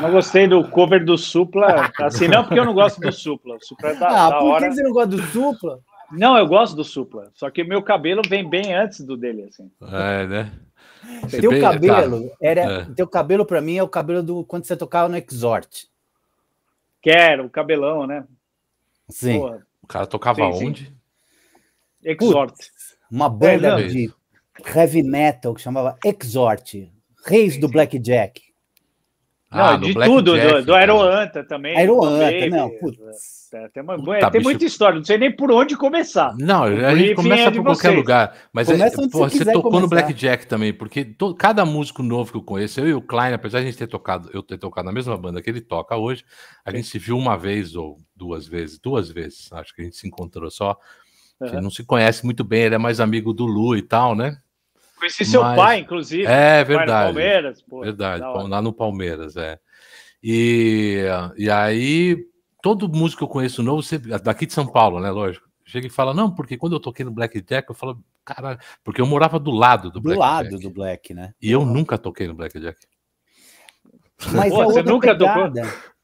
Não gostei do cover do Supla. Assim, não porque eu não gosto do Supla. O Supla é da, ah, da por hora. que você não gosta do Supla? Não, eu gosto do Supla. Só que meu cabelo vem bem antes do dele, assim. É, né? Você Teu bem- cabelo tá. era. É. Teu cabelo, pra mim, é o cabelo do quando você tocava no Exhort. Quero, o cabelão, né? Sim. Porra, O cara tocava Sim, sim. onde? Exhort. Uma banda não. de heavy metal que chamava Exhort. Reis do Blackjack. Não, Ah, no de Black tudo, Jack, do, do cara. Aeroanta também. Aeroanta, não, putz. É, tem uma- Puta, tem bicho. muita história, não sei nem por onde começar. Não, a gente começa é de por qualquer vocês. lugar. Mas é, pô, você tocou no começar. Blackjack também, porque to- cada músico novo que eu conheço, eu e o Klein, apesar de a gente ter tocado, eu ter tocado na mesma banda que ele toca hoje, a gente se viu uma vez ou duas vezes, duas vezes, acho que a gente se encontrou só. A gente Aham. não se conhece muito bem, ele é mais amigo do Lu e tal, né? Conheci seu Mas- pai, inclusive. É pai do verdade. Palmeiras, pô, Verdade, lá no Palmeiras, é. E, e aí, todo músico que eu conheço novo, daqui de São Paulo, né? Lógico. Chega e fala, não, porque quando eu toquei no Blackjack, eu falo, caralho, porque eu morava do lado do, Do Blackjack. lado do Black, né? E eu nunca toquei no Blackjack. Mas Pô, é você nunca tocou?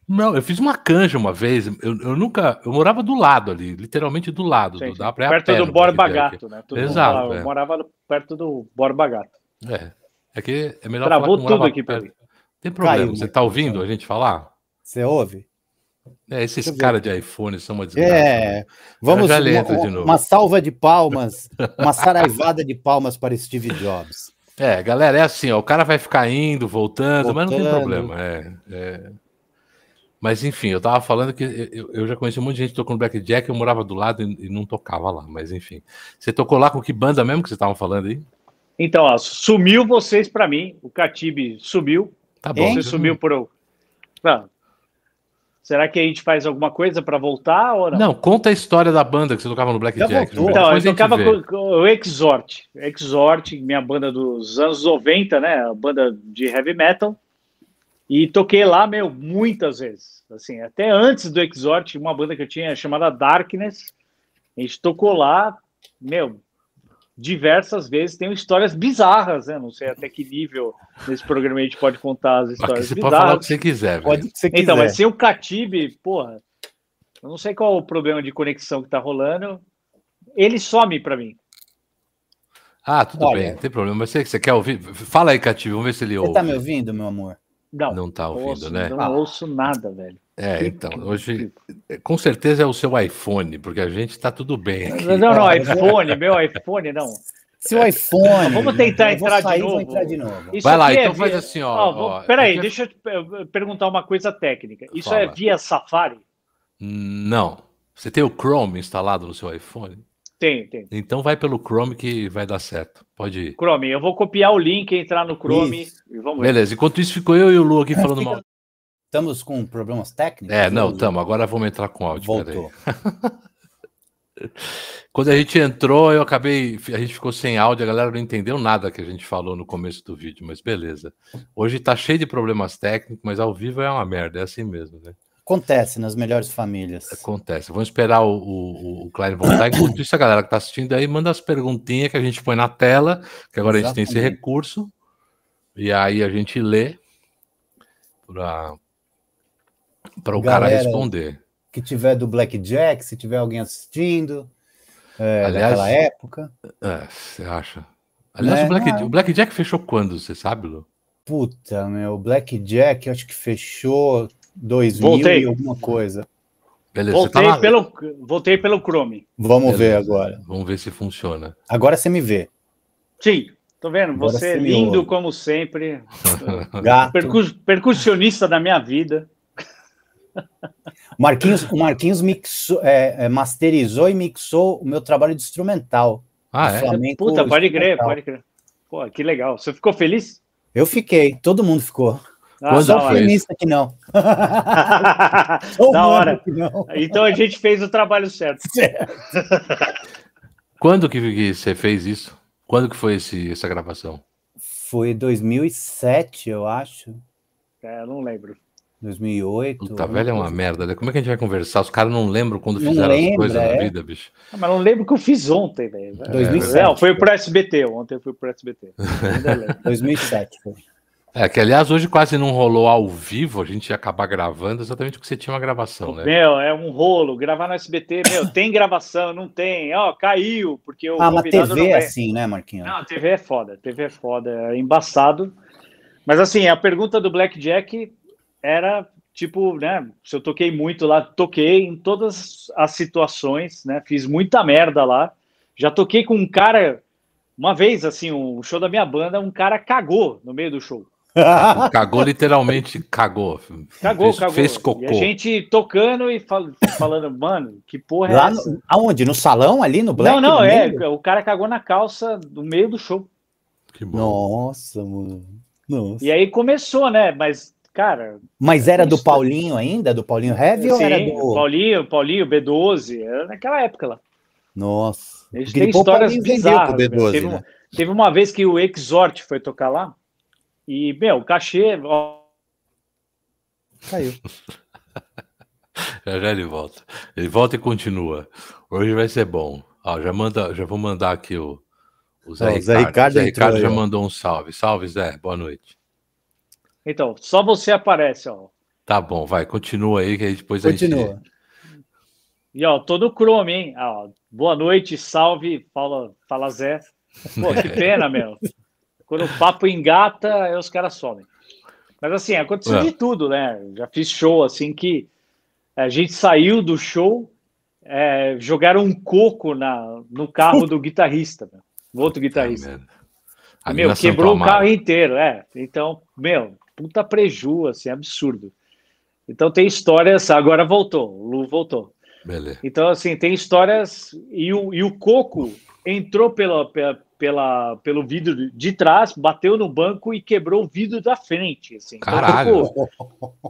Não, eu fiz uma canja uma vez. Eu, eu nunca. Eu morava do lado ali, literalmente do lado. Sim, do, sim. dava pra ir a perto do Borba. Gato, né? Todo Exato, é. Eu morava perto do Borba Gato. É. É que é melhor Travou falar que eu morava tudo aqui pra perto. mim. Tem problema. Caiu, Você né? tá ouvindo a gente falar? Você ouve? É, esses caras de iPhone são uma desgraça. É. né? Vamos já uma, de novo. uma salva de palmas, uma saraivada de palmas para Steve Jobs. É, galera, é assim, ó, o cara vai ficar indo, voltando, mas não tem Voltando. problema. É, é. Mas enfim, eu tava falando que eu, eu já conheci um monte de gente que tocou no Blackjack, eu morava do lado e, e não tocava lá, mas enfim. Você tocou lá com que banda mesmo que vocês estavam falando aí? Então, ó, sumiu vocês pra mim. O Catibe sumiu. Tá bom. Você sumiu por. Não. Será que a gente faz alguma coisa pra voltar ou não? Não, conta a história da banda que você tocava no Blackjack. Então, eu Depois tocava com, com o Exhort. Exhort, minha banda dos anos 90, né? A banda de heavy metal. E toquei lá, meu, muitas vezes. Assim, até antes do Exhort, uma banda que eu tinha chamada Darkness. A gente tocou lá, meu, diversas vezes. Tem histórias bizarras, né? Não sei até que nível nesse programa a gente pode contar as histórias você pode falar o bizarras. que você quiser. velho. Pode que você quiser. Então, mas sem o Catibe, porra, eu não sei qual o problema de conexão que tá rolando. Ele some pra mim. Ah, tudo Olha. bem, não tem problema. Mas você, você quer ouvir? Fala aí, Cativo, vamos ver se ele Você ouve. tá me ouvindo, meu amor? Não, Não tá ouvindo, ouço, né? Eu não ouço nada, velho. É, então, hoje, com certeza é o seu iPhone, porque a gente tá tudo bem aqui. Não, não, iPhone, meu iPhone, não. Seu iPhone. Vamos tentar eu entrar de sair, novo. entrar de novo. Isso Vai lá, é então faz via- assim, ó, Ó, ó, Peraí, é- deixa eu perguntar uma coisa técnica. Isso Fala. é via Safari? Não. Você tem o Chrome instalado no seu iPhone? Tem, tem. Então vai pelo Chrome que vai dar certo. Pode ir. Chrome, eu vou copiar o link, entrar no Chrome Isso. e vamos ver. Beleza, enquanto isso ficou eu e o Lu aqui falando Fica- mal. Estamos com problemas técnicos? É, não, estamos. Agora vamos entrar com áudio. peraí. Voltou. Quando a gente entrou, eu acabei. A gente ficou sem áudio, a galera não entendeu nada que a gente falou no começo do vídeo, mas beleza. Hoje tá cheio de problemas técnicos, mas ao vivo é uma merda, é assim mesmo, né? Acontece nas melhores famílias. Acontece. Vamos esperar o, o, o Klein voltar. Enquanto isso, a galera que tá assistindo aí, manda as perguntinhas que a gente põe na tela, que agora a gente tem esse Exatamente. recurso. E aí a gente lê para o cara responder. Que tiver do Blackjack, se tiver alguém assistindo, é, Aliás, daquela época. É, você acha? Aliás, Né? o, Black, Ah. o Blackjack fechou quando, você sabe, Lu? Puta, meu, Blackjack, eu acho que fechou 2000 Voltei. e alguma coisa. Beleza, você tá Voltei, lá? pelo, voltei pelo Chrome. Vamos ver Beleza. agora. Vamos ver se funciona. Agora você me vê. Sim, tô vendo? Agora Você é lindo ouve. como sempre. Gato. Percus- percussionista da minha vida. Marquinhos, o Marquinhos mixou, é, é, masterizou e mixou o meu trabalho de instrumental. Ah, é? Puta, pode crer, pode crer. Pô, que legal. Você ficou feliz? Eu fiquei, todo mundo ficou. Ah, Quando fez? feminista que não. Da hora. que não. Então a gente fez o trabalho certo. Quando que, que você fez isso? Quando que foi esse, essa gravação? Foi 2007, eu acho. É, eu não lembro. 2008. Puta, velho, é uma merda, né? Como é que a gente vai conversar? Os caras não lembram quando Não fizeram as lembra, coisas na é. vida, bicho. Ah, mas não lembro o que eu fiz ontem, velho. 2007. Não, foi pro SBT. Ontem eu fui pro SBT. Ainda lembro. 2007 foi. É, que aliás hoje quase não rolou ao vivo, a gente ia acabar gravando exatamente porque você tinha uma gravação, né? Meu, é um rolo, gravar no SBT, meu, tem gravação, não tem, ó, caiu, porque o Ah, mas TV é assim, né, Marquinhos? Não, TV é foda, TV é foda, é embaçado. Mas assim, a pergunta do Blackjack era tipo, né? Se eu toquei muito lá, toquei em todas as situações, né? Fiz muita merda lá. Já toquei com um cara, uma vez, assim, um show da minha banda, um cara cagou no meio do show. Cagou literalmente, cagou. Cagou, fez, cagou. Fez cocô. E a gente tocando e fal- falando, mano, que porra é Lá essa? no, aonde? No salão ali, no Black? não, não, é. meio? O cara cagou na calça no meio do show. Que bom. Nossa, mano. Nossa. E aí começou, né? Mas, cara, Mas era do. Paulinho ainda? Do Paulinho Heavy ou era sim, do. Paulinho, Paulinho, B12, era naquela época lá. Nossa. A gente Porque tem depois o histórias bizarras. pro B12, meu. teve, né? teve uma vez que o Exort foi tocar lá e, meu, o cachê. ó, Caiu. Já já ele volta. Ele volta e continua. Hoje vai ser bom. Ó, já, manda, já vou mandar aqui o, o Zé Ó, o Ricardo. Zé Ricardo Zé Ricardo aí, já ó. mandou um salve. Salve, Zé. Boa noite. Então, só você aparece, ó. Tá bom, vai. Continua aí que aí depois a Continua. gente... E ó, todo Chrome, hein? Ó, boa noite, salve, fala, fala Zé. Pô, que pena, meu. Quando o papo engata, aí os caras somem. Mas assim, aconteceu É. de tudo, né? Já fiz show assim que a gente saiu do show, é, jogaram um coco na, no carro do guitarrista, do outro guitarrista. Ah, meu, quebrou o carro inteiro, é. Então, meu, puta preju, assim, absurdo. Então tem histórias, agora voltou, o Lu voltou. Beleza. Então, assim, tem histórias. E o, e o Coco entrou pela, pela, pela- pelo vidro de trás, bateu no banco e quebrou o vidro da frente. Assim. Então, Caralho. ficou-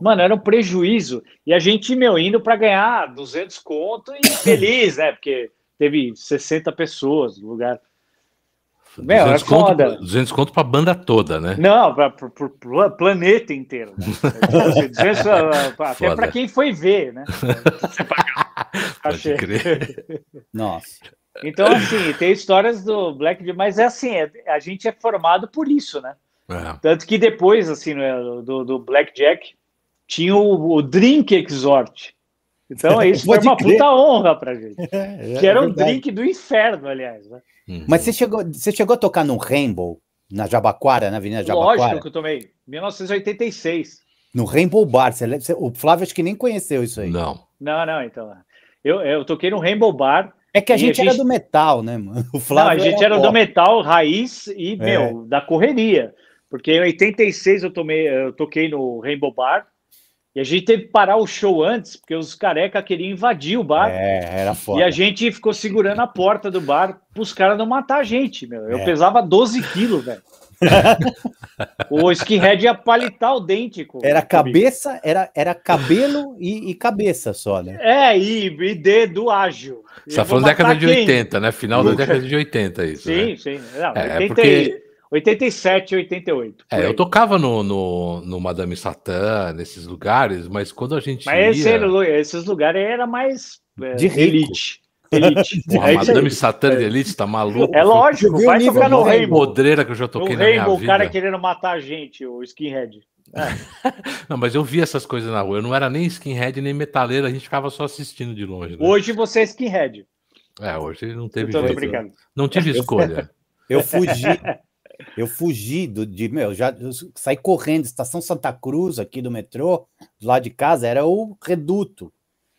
mano, era um prejuízo. E a gente, meu, indo para ganhar 200 conto e feliz, né? Porque teve 60 pessoas no lugar. Meu, é 200 conto, foda. 200 conto pra banda toda, né? Não, para o planeta inteiro. Né? Tipo assim, 200, ah, até para quem foi ver, né? Pode Achei. crer. Nossa. Então, assim, tem histórias do Black, mas é assim, é- a gente é formado por isso, né? É. Tanto que depois, assim, né, do, do Blackjack, tinha o, o Drink Exort. Então, isso foi uma crer. puta honra pra gente. É, Que era um verdade. drink do inferno, aliás. Né? Uhum. Mas você chegou, você chegou a tocar no Rainbow, na Jabaquara, na Avenida Jabaquara? Lógico que eu tomei. 1986. No Rainbow Bar. Você- o Flávio acho que nem conheceu isso aí. Não. Não, não, então. Eu, eu toquei no Rainbow Bar. É que a gente, a era gente- do metal, né, mano? O Não, Flávio a gente era do pop. metal raiz e, É. meu, da correria. Porque em 86 eu, tomei, eu toquei no Rainbow Bar e a gente teve que parar o show antes, porque os careca queriam invadir o bar. É, era E foda. a gente ficou segurando a porta do bar pros caras não matar a gente, meu. Eu É. pesava 12 quilos, velho. o skinhead ia palitar o dente. Com, Era comigo. cabeça, era, era cabelo e, e cabeça só, né? É, e, e dedo ágil. Você tá vou falando década de quem? 80, né? Final da década de 80, isso. Sim, né? sim. Não, É, 80 porque- 87, 88. por É, aí. eu tocava no, no, no Madame Satã, nesses lugares, mas quando a gente Mas esse ia... era lu- esses lugares era mais é, De rico. elite. Elite. Porra, é. Madame Satã de Elite, tá maluco? É lógico, vai o nível tocar no Rainbow. Podreira que eu já No toquei na minha Rainbow, o vida. cara querendo matar a gente, o skinhead. Não, mas eu vi essas coisas na rua. Eu não era nem skinhead, nem metaleiro, a gente ficava só assistindo de longe. Né? Hoje você é skinhead. É, hoje não teve jeito. brincando. Não tive escolha. Eu fugi. Eu fugi do, de, meu, já eu saí correndo, estação Santa Cruz aqui do metrô, do lado de casa, era o reduto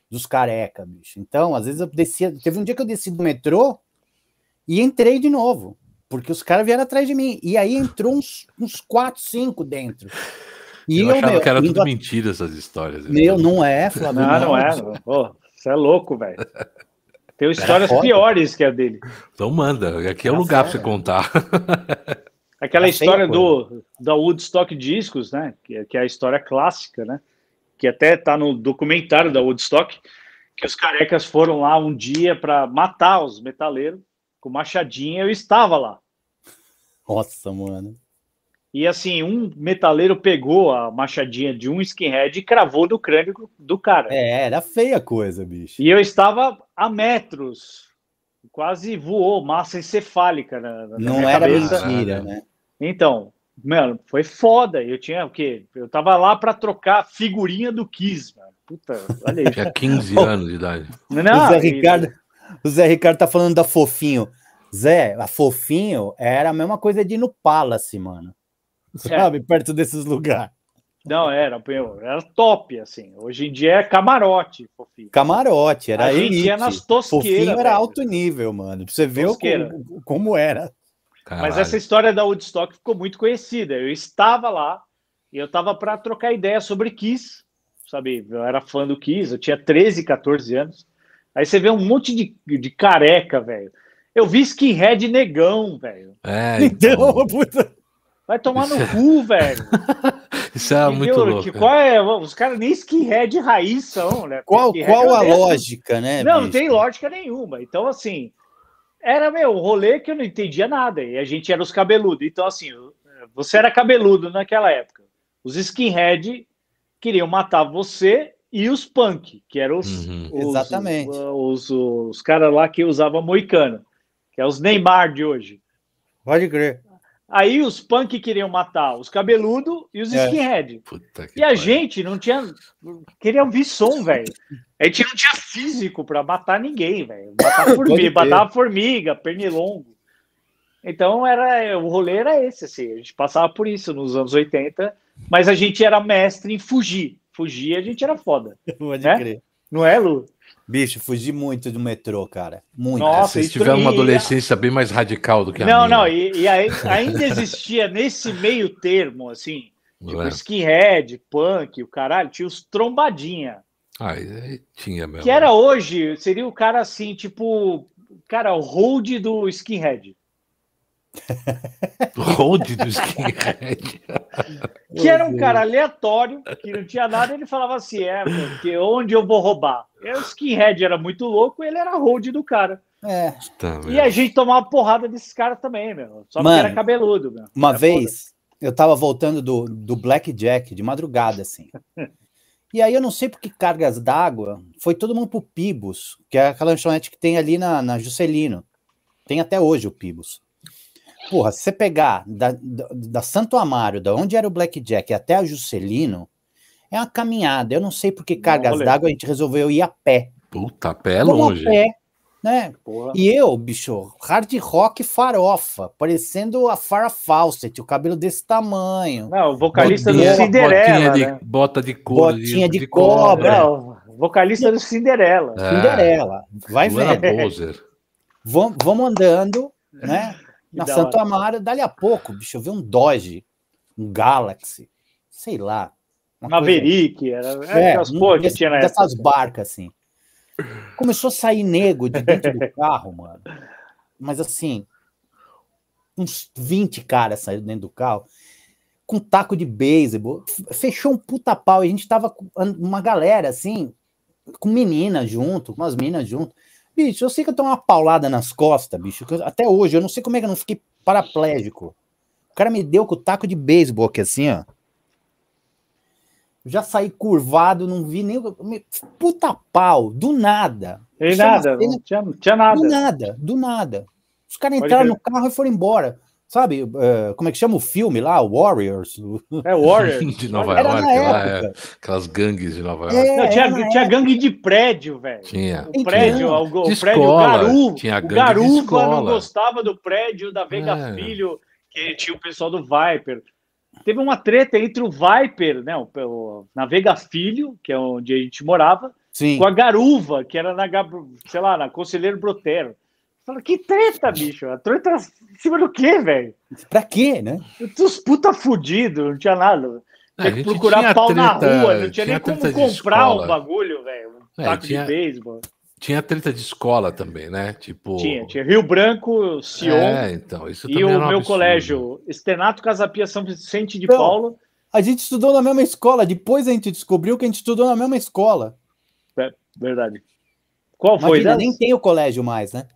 dos careca, bicho. Então, às vezes eu descia, teve um dia que eu desci do metrô e entrei de novo, porque os caras vieram atrás de mim. E aí entrou uns, uns quatro, cinco dentro. E eu, eu, achava meu, que era tudo a- mentira essas histórias. Meu, não é, Flávio. Não, não é. Pô, você é louco, velho. Tem histórias foda. piores que a dele. Então manda, aqui é o Era lugar pra você contar. Aquela feia história do da Woodstock Discos, né? Que, é- que é a história clássica, né? Que até tá no documentário da Woodstock, que os carecas foram lá um dia para matar os metaleiros com machadinha. Eu estava lá. Nossa, mano. E assim, um metaleiro pegou a machadinha de um skinhead e cravou no crânio do cara. É, era feia a coisa, bicho. E eu estava a metros, quase voou, massa encefálica na, na Não minha era cabeça. mentira, né? Então, Mano, foi foda. Eu tinha o quê? Eu tava lá pra trocar figurinha do Kiss, mano. Puta, olha aí. Tinha 15 anos de idade. o, Não, Zé e- Ricardo, o Zé Ricardo tá falando da Fofinho. Zé, a Fofinho era a mesma coisa de ir no Palace, mano. Sabe? Perto desses lugares. Não, era, era top, assim. Hoje em dia é camarote, fofinho. Camarote, era a gente elite. ia nas tosqueiras. Fofinho era velho. alto nível, mano. Pra você ver como, como era. Mas Caralho. essa história da Woodstock ficou muito conhecida. Eu estava lá e eu estava para trocar ideia sobre Kiss, sabe? Eu era fã do Kiss, eu tinha 13, 14 anos. Aí você vê um monte de, de careca, velho. Eu vi skinhead negão, velho. É, Então, então, puta. Vai tomar no cu, velho. isso é muito Entendeu? louco. Que qual é? Os caras nem skinhead raiz são, né? Qual, qual a é lógica, né? Não, não bicho? tem lógica nenhuma. Então, assim, era meu rolê que eu não entendia nada. E a gente era os cabeludos. Então, assim, você era cabeludo naquela época. Os skinhead queriam matar você e os punk, que eram os, Uhum. os- Exatamente. os, os, caras lá que usavam moicano, que é os Neymar de hoje. Pode crer. Aí os punk queriam matar os cabeludos e os É. skinhead. E a pariu. gente não tinha. Queria ouvir som, velho. A gente não tinha físico pra matar ninguém, velho. Matar formiga, matar formiga, pernilongo. Então era o rolê era esse, assim. A gente passava por isso nos anos 80, mas a gente era mestre em fugir. Fugir a gente era foda. Pode É? crer. Não é, Lu? Bicho, fugi muito do metrô, cara. Muito. Nossa, É, Vocês tiveram uma adolescência bem mais radical do que a Não, minha. não, e, e aí, ainda existia nesse meio termo, assim, tipo É. skinhead, punk, o caralho, tinha os trombadinha. Ah, tinha mesmo. Que era hoje, seria o cara assim, tipo, cara, o hold do skinhead. Road do skinhead. Que era um cara aleatório, que não tinha nada, ele falava assim: é, porque onde eu vou roubar? E o skinhead era muito louco, ele era hold do cara. É. Tá, E a gente tomava porrada desses caras também, meu. Só Mano, porque era cabeludo, meu. Uma Era vez, eu tava voltando do, do Blackjack, de madrugada, assim. E aí eu não sei por que cargas d'água, foi todo mundo pro Pibos, que é aquela lanchonete que tem ali na, na Juscelino. Tem até hoje o Pibos. Porra, se você pegar da, da, da Santo Amaro, da onde era o Blackjack, até a Juscelino, é uma caminhada. Eu não sei por que cargas d'água a gente resolveu ir a pé. Puta, pé é longe. A pé, né? Porra. E eu, bicho, hard rock farofa, parecendo a Farrah Fawcett, o cabelo desse tamanho. Não, o vocalista Botinha- do Cinderela. botinha de, né? Bota de couro. Botinha de cobra. Não, o vocalista do Cinderela. É, Cinderela. Vai. Bozer. Vamos, vamos andando, né? Na Santo. Amaro, dali a pouco, bicho, eu vi um Dodge, um Galaxy, sei lá. uma coisa- Maverick, era, era É, aquelas porra que tinha dessas época. barcas, assim. Começou a sair nego de dentro do carro, mano. Mas assim, uns 20 caras saíram dentro do carro, com taco de beisebol. Fechou um puta pau. E a gente tava com uma galera, assim, com meninas junto, com umas meninas junto. Bicho, eu sei que eu tô uma paulada nas costas, bicho. eu- até hoje, eu não sei como é que eu não fiquei paraplégico. O cara me deu com o taco de beisebol aqui, assim, ó. Eu já saí curvado, não vi nem. Puta pau, do nada. E nada, não tinha, não tinha nada. Do nada, do nada. Os caras entraram no carro e foram embora. Sabe, eh, como é que chama o filme lá? Warriors? É Warrior. De Nova Era York, na lá, é, aquelas gangues de Nova York. É, Não, tinha, tinha gangue de prédio, velho. Tinha. O prédio, o, o prédio Garu, tinha o gangue de Garuva não gostava do prédio da Veiga É. Filho, que tinha o pessoal do Viper. Teve uma treta entre o Viper, né, o, o, na Veiga Filho, que é onde a gente morava, Sim. com a Garuva, que era na, sei lá, na Conselheiro Brotero. Fala, que treta, bicho? A treta em cima do quê, velho? Pra quê, né? Os puta fudidos, não tinha nada. É, Tinha que procurar tinha pau na treta- rua, não tinha, nem como comprar escola. um bagulho, velho. Um É, taco tinha- de beisebol. Tinha treta de escola também, né? Tipo. Tinha, tinha Rio Branco, Sion É, então, isso e o um meu absurdo. colégio, Estenato Casapia São Vicente de Não. Paulo. A gente estudou na mesma escola. Depois a gente descobriu que a gente estudou na mesma escola. Verdade. Qual foi? Imagina, nem tem o colégio mais, né?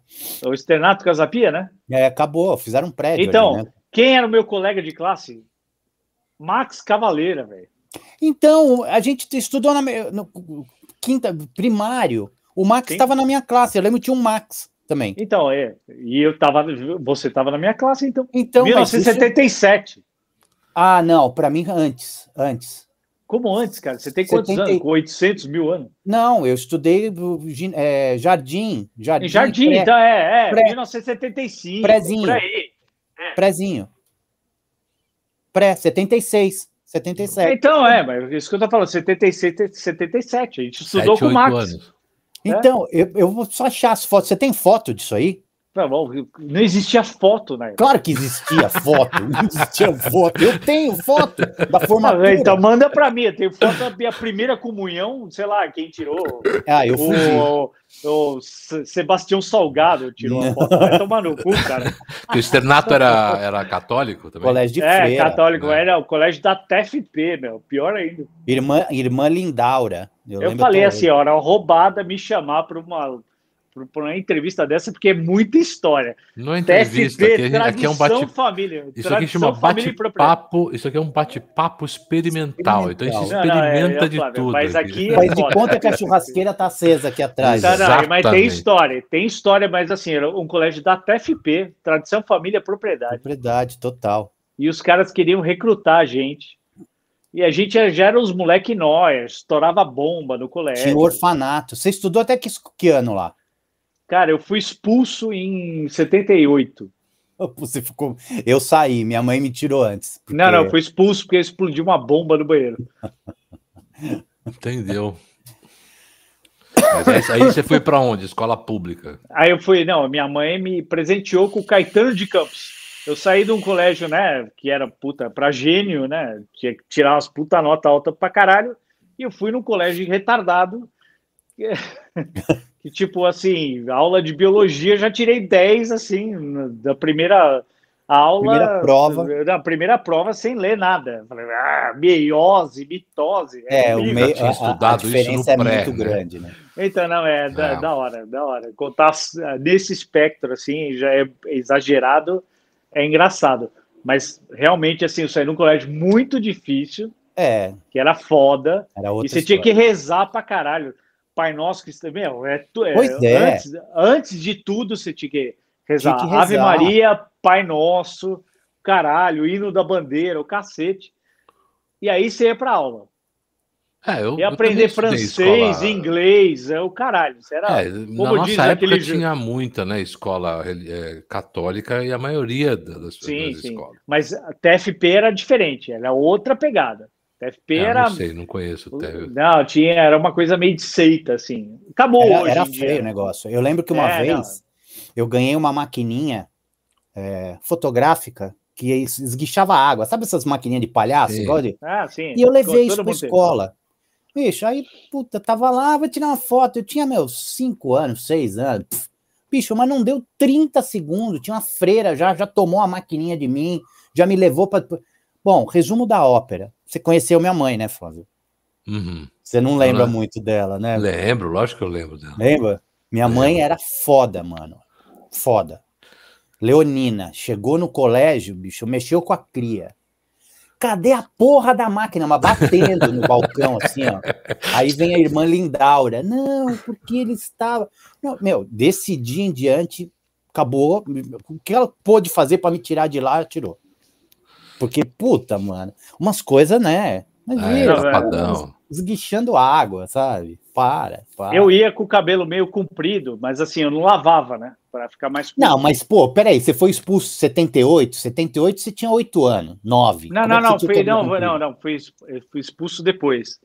O Estenato Casapia, né? É, acabou, fizeram um prédio. Então, ali, né? quem era o meu colega de classe? Max Cavaleira, velho. Então, a gente estudou na no quinta, primário. O Max estava na minha classe. Eu lembro que tinha um Max também. Então, é. E eu tava. Você tava na minha classe, então. Então, mas isso- 1977. Ah, não, para mim antes, antes. Como antes, cara? Você tem quantos 70... anos? Com 800 mil anos? Não, eu estudei é, Jardim. Jardim, em Jardim pré, então é, é pré, 1975. Prézinho. Por aí. É. Prézinho. Pré, 76. 77. Então, é, mas isso que eu tô falando, 76, 77. A gente estudou 7, com o Max. Anos. Então, é? eu, eu vou só achar as fotos. Você tem foto disso aí? Tá bom, não existia foto, né? Claro que existia foto, não existia foto. Eu tenho foto da formatura. Então manda para mim, eu tenho foto da minha primeira comunhão, sei lá, quem tirou. Ah, eu fui. O, o Sebastião Salgado tirou a foto. Vai tomar no cu, cara. o externato era, era católico também? Colégio de é, freira. católico, né? era o colégio da TFP, meu, pior ainda. Irmã, irmã Lindaura. Eu, eu falei assim, ó, era roubada me chamar para uma por uma entrevista dessa, porque é muita história. Não é entrevista, TFP, aqui, aqui é um bate família. Isso aqui chama bate-papo. Isso aqui é um bate-papo experimental. experimental. Então a gente experimenta não, não, é, de tudo. Mas aqui, aqui é de conta que a churrasqueira tá acesa aqui atrás. Não, não, mas tem história, tem história, mas assim, um colégio da TFP, tradição, família, propriedade. Propriedade, total. E os caras queriam recrutar a gente. E a gente já era os moleque nóis, estourava bomba no colégio. Tinha orfanato. Você estudou até que, que ano lá? Cara, eu fui expulso em 78. Você ficou. Eu saí, minha mãe me tirou antes. Porque... Não, não, eu fui expulso porque explodiu uma bomba no banheiro. Entendeu? Mas aí, aí você foi para onde? Escola pública? Aí eu fui, não, minha mãe me presenteou com o Caetano de Campos. Eu saí de um colégio, né, que era puta para gênio, né, tinha que tirar umas puta nota alta pra caralho, e eu fui num colégio retardado. que tipo assim, aula de biologia já tirei 10 assim, da primeira aula, primeira prova. Da primeira prova sem ler nada. Falei, ah, meiose, mitose. É, é o meio, a, a, diferença é pré, muito né? grande, né? Então, não, é, é. Da, da, hora, da hora. Contar nesse espectro, assim, já é exagerado, é engraçado. Mas, realmente, assim, eu saí num colégio muito difícil, é. que era foda, era e você história. tinha que rezar pra caralho. Pai Nosso que meu, é, é, pois é. Antes, antes de tudo você tinha que rezar. Tinha que rezar. Ave Maria, Pai Nosso, caralho, hino da bandeira, o cacete. E aí você ia para aula. É, eu, e aprender francês, inglês, é o caralho. Era, é, na nossa época aquele... tinha muita, né, escola é, católica e a maioria das, sim, das sim. escolas. Mas a TFP era diferente, era outra pegada. TFP é, era. Não sei, não conheço. Não, tinha, era uma coisa meio de seita, assim. Acabou era, hoje. Era feio o negócio. Eu lembro que uma é, vez não. eu ganhei uma maquininha é, fotográfica que esguichava água. Sabe essas maquininhas de palhaço? De... Ah, sim. E eu levei isso pra escola. Bicho, aí, puta, tava lá, vou tirar uma foto. Eu tinha meus 5 anos, 6 anos. Pff, bicho, mas não deu 30 segundos. Tinha uma freira já, já tomou a maquininha de mim, já me levou para. Bom, resumo da ópera. Você conheceu minha mãe, né, Flávio? Uhum. Você não lembra não, muito dela, né? Lembro, lógico que eu lembro dela. Lembra? Minha lembro. mãe era foda, mano. Foda. Leonina, chegou no colégio, bicho, mexeu com a cria. Cadê a porra da máquina? Mas batendo no balcão, assim, ó. Aí vem a irmã Lindaura. Não, porque ele estava. Não, meu, desse dia em diante, acabou. O que ela pôde fazer para me tirar de lá, tirou. Porque, puta, mano, umas coisas, né? Imagina, é, esguichando água, sabe? Para, para. Eu ia com o cabelo meio comprido, mas assim, eu não lavava, né? Para ficar mais curto. Não, mas, pô, peraí, você foi expulso em 78? 78 você tinha 8 anos, 9. Não, Como não, é não, fui, não, não, não, fui, fui expulso depois.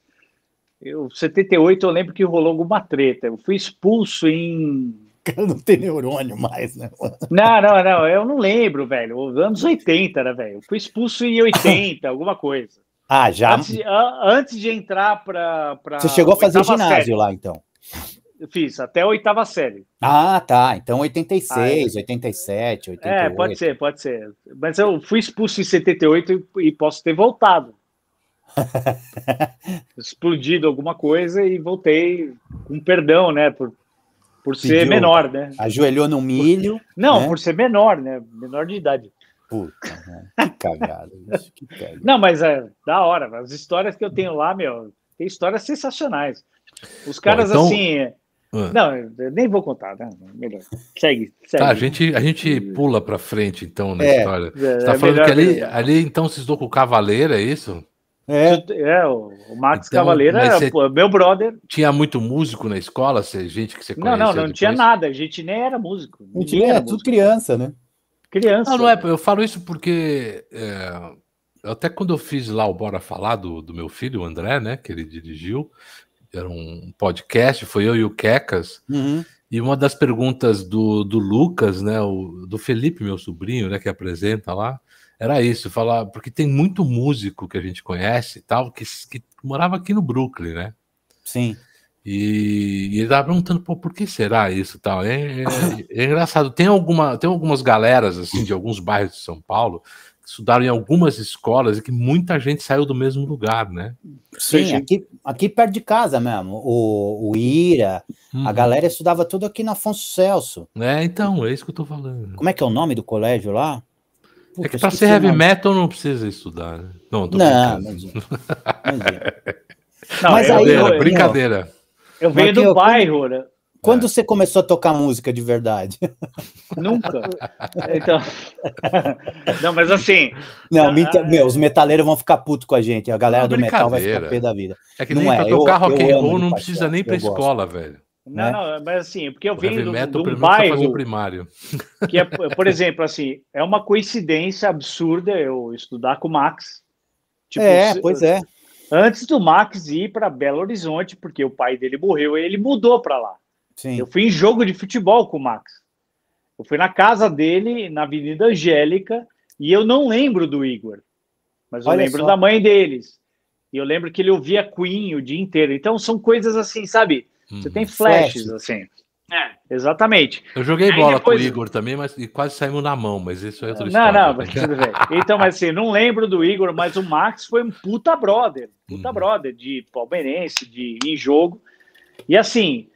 Eu, 78 eu lembro que rolou alguma treta. Eu fui expulso em cara não tem neurônio mais, né? Não, não, não, eu não lembro, velho. Anos 80, né, velho? Fui expulso em 80, alguma coisa. Ah, já. Antes, antes de entrar para. Você chegou a fazer ginásio série. lá, então? Fiz, até a oitava série. Ah, tá. Então 86, ah, é. 87, 88. É, pode ser, pode ser. Mas eu fui expulso em 78 e posso ter voltado. Explodido alguma coisa e voltei com perdão, né? Por por ser Pediu, menor, né? Ajoelhou no milho. Não, né? por ser menor, né? Menor de idade. Puta, que cagada. que cagada. Não, mas é da hora. As histórias que eu tenho lá, meu, tem histórias sensacionais. Os caras, Bom, então, assim. Ah. Não, eu nem vou contar, né? Melhor. Segue, segue. Tá, a gente, a gente pula para frente, então, na é, história. É, Você tá é falando que ali, ali, então, se estudou com o Cavaleiro, é isso? É, é o Max então, Cavaleiro é meu brother. Tinha muito músico na escola, gente que você conhecia? Não, não, não depois? tinha nada. A gente nem era músico. Não tinha, era tudo criança, né? Criança. Não, não é. Eu falo isso porque é, até quando eu fiz lá o Bora Falar do, do meu filho, o André, né, que ele dirigiu, era um podcast, foi eu e o Quecas. Uhum. E uma das perguntas do, do Lucas, né, o, do Felipe, meu sobrinho, né, que apresenta lá, era isso, falar, porque tem muito músico que a gente conhece tal, que, que morava aqui no Brooklyn, né? Sim. E, e ele tava perguntando, pô, por que será isso tal? É, é, é, engraçado. Tem, alguma, tem algumas galeras, assim, de alguns bairros de São Paulo, que estudaram em algumas escolas e que muita gente saiu do mesmo lugar, né? Sim, aqui, aqui perto de casa mesmo. O, o Ira, a uhum. galera estudava tudo aqui na Afonso Celso. É, então, é isso que eu tô falando. Como é que é o nome do colégio lá? Puta, é que pra ser heavy metal não precisa estudar. Né? Não, tô não, mas, não, mas aí, eu, brincadeira. Eu, venho do eu, bairro, né? Quando é. você começou a tocar música de verdade? Nunca. Então. não, mas assim. Não, ah, meu, os metaleiros vão ficar putos com a gente. A galera do metal vai ficar pé da vida. É que nem não pra é. tocar rock and roll não precisa nem pra escola, velho. Não, né? não, mas assim, porque eu venho de um bairro primário. que é, por exemplo, assim, é uma coincidência absurda eu estudar com o Max. Tipo, é, pois é. Antes do Max ir para Belo Horizonte, porque o pai dele morreu, ele mudou para lá. Sim. Eu fui em jogo de futebol com o Max. Eu fui na casa dele, na Avenida Angélica, e eu não lembro do Igor, mas eu Olha lembro só. da mãe deles. E eu lembro que ele ouvia Queen o dia inteiro. Então são coisas assim, sabe? Você tem flashes, Flash. assim. É, exatamente. Eu joguei Aí bola depois... com o Igor também, mas quase saímos na mão, mas isso é outra história. Não, não, mas tudo bem. Então, mas assim, não lembro do Igor, mas o Max foi um puta brother, puta uhum. brother de palmeirense, de em jogo. E assim,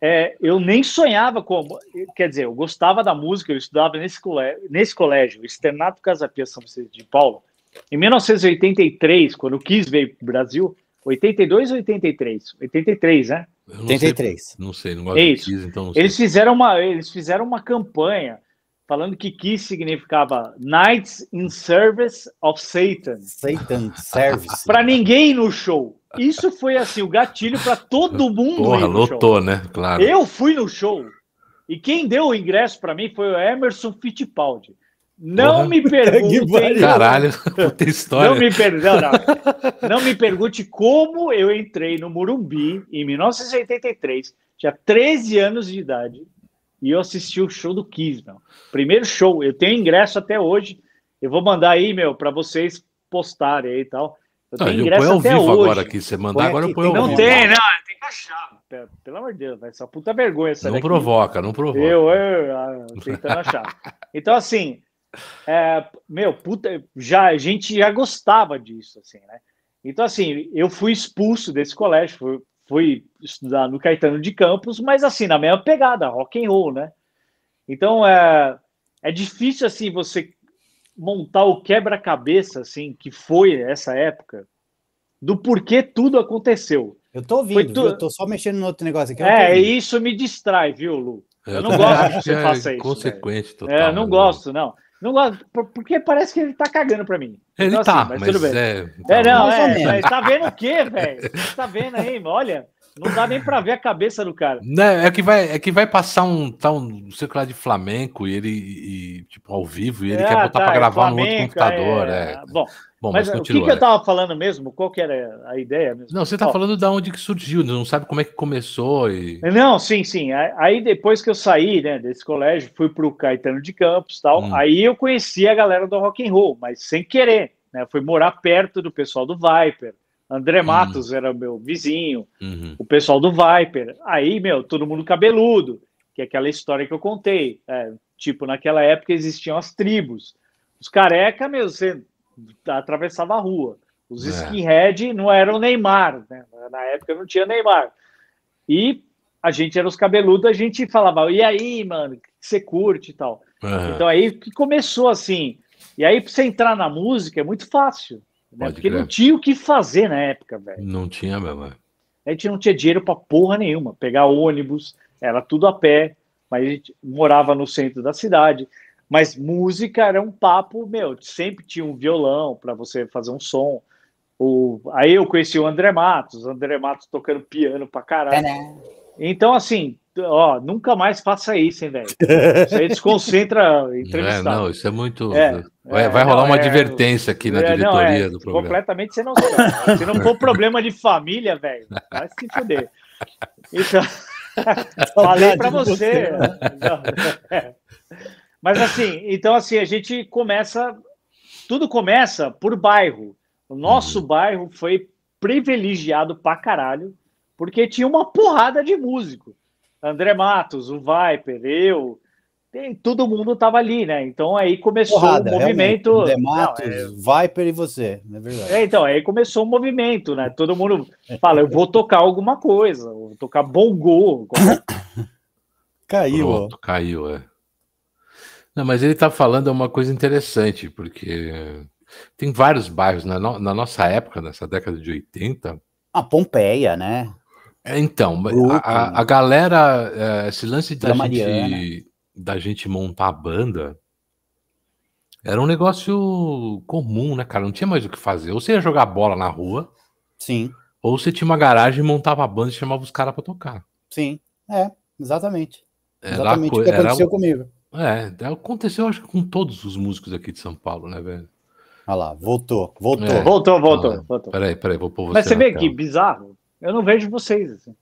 é, eu nem sonhava como, quer dizer, eu gostava da música, eu estudava nesse colégio, nesse colégio Externato Casapia São Vicente de Paulo. Em 1983, quando o Kiss veio para o Brasil, 82 ou 83? 83, né? Eu 83. Sei, não sei, não gosto é isso. de Kiss, então não sei. Eles fizeram uma, eles fizeram uma campanha falando que Kiss significava Nights in Service of Satan. Satan Service. para ninguém no show. Isso foi assim o gatilho para todo mundo Porra, lotou, show. né? Claro. Eu fui no show e quem deu o ingresso para mim foi o Emerson Fittipaldi. Não Porra. me pergunte. Caralho, puta história. Não me, per... não, não. não me pergunte como eu entrei no Murumbi em 1983, tinha 13 anos de idade, e eu assisti o show do Kiss, meu. Primeiro show, eu tenho ingresso até hoje. Eu vou mandar aí, meu, para vocês postarem aí e tal. Eu tenho não, ingresso eu até hoje. agora aqui, você mandar agora eu ponho ao Não vivo. tem, não, tem que achar. Pelo amor de Deus, vai ser puta vergonha essa Não daqui. provoca, não provoca. Eu, eu, eu, eu tentando achar. Então, assim, é, meu, puta, já, a gente já gostava disso, assim, né? Então, assim, eu fui expulso desse colégio, fui, fui estudar no Caetano de Campos, mas assim, na mesma pegada, rock and roll, né? Então, é, é difícil, assim, você montar o quebra-cabeça, assim, que foi essa época, do porquê tudo aconteceu. Eu tô ouvindo, tu... eu tô só mexendo no outro negócio aqui. É, isso me distrai, viu, Lu? Eu, eu não gosto que você faça isso. Consequente, total. É, eu não gosto, não. Não gosto, porque parece que ele tá cagando pra mim. Ele então, tá, assim, mas, mas, tudo bem. É, tá é não, é, mas tá vendo o quê, velho? Você tá vendo aí, olha, não dá nem pra ver a cabeça do cara. Não, é que vai, é que vai passar um, tá um circular de flamenco e ele, e, tipo, ao vivo, e ele é, quer botar tá, pra gravar no outro computador. É, é. Bom, Bom, mas, mas o que, que eu estava falando mesmo? Qual que era a ideia mesmo? Não, você está falando da onde que surgiu, não sabe como é que começou. E... Não, sim, sim. Aí depois que eu saí né, desse colégio, fui para o Caetano de Campos tal. Hum. Aí eu conheci a galera do rock and roll, mas sem querer. Né? Fui morar perto do pessoal do Viper. André hum. Matos hum. era meu vizinho, uhum. o pessoal do Viper. Aí, meu, todo mundo cabeludo, que é aquela história que eu contei. É, tipo, naquela época existiam as tribos. Os careca, meu, você atravessava a rua. Os é. skinhead não eram Neymar, né? Na época não tinha Neymar. E a gente era os cabeludos, a gente falava, e aí, mano, que você curte e tal. Uhum. Então aí que começou assim. E aí, pra você entrar na música é muito fácil. Né? Porque crer. não tinha o que fazer na época, velho. Não tinha mesmo. É. A gente não tinha dinheiro para porra nenhuma, pegar ônibus, era tudo a pé, mas a gente morava no centro da cidade. Mas música era um papo, meu, sempre tinha um violão para você fazer um som. O, aí eu conheci o André Matos, André Matos tocando piano pra caralho. Então, assim, ó, nunca mais faça isso, hein, velho? Você desconcentra entrevistado. É, não, isso é muito. É, vai, é, vai rolar não, uma é, advertência aqui na é, diretoria não, é, do programa. Completamente sem noção. Se não for problema de família, velho, vai se fuder. Então, falei para você. você? Mas assim, então assim, a gente começa. Tudo começa por bairro. O nosso uhum. bairro foi privilegiado pra caralho, porque tinha uma porrada de músico. André Matos, o Viper, eu, tem, todo mundo tava ali, né? Então aí começou Porrada, o movimento. André Matos, Não, é... Viper e você, é verdade. É, então, aí começou o movimento, né? Todo mundo fala, eu vou tocar alguma coisa, vou tocar bongo. caiu, Pronto, caiu, é. Não, mas ele tá falando uma coisa interessante, porque tem vários bairros na, no, na nossa época, nessa década de 80. A Pompeia, né? É, então, a, a, galera, é, esse lance da gente, da gente montar a banda era um negócio comum, né, cara? Não tinha mais o que fazer. Ou você ia jogar bola na rua. Sim. Ou você tinha uma garagem, montava a banda e chamava os caras pra tocar. Sim, é, exatamente. Era exatamente o que aconteceu era... comigo. É, aconteceu acho que com todos os músicos aqui de São Paulo, né, velho? Olha lá, voltou, voltou. É. Voltou, voltou, ah, voltou. Peraí, peraí, vou pôr você. Mas você vê que bizarro. Eu não vejo vocês. Assim.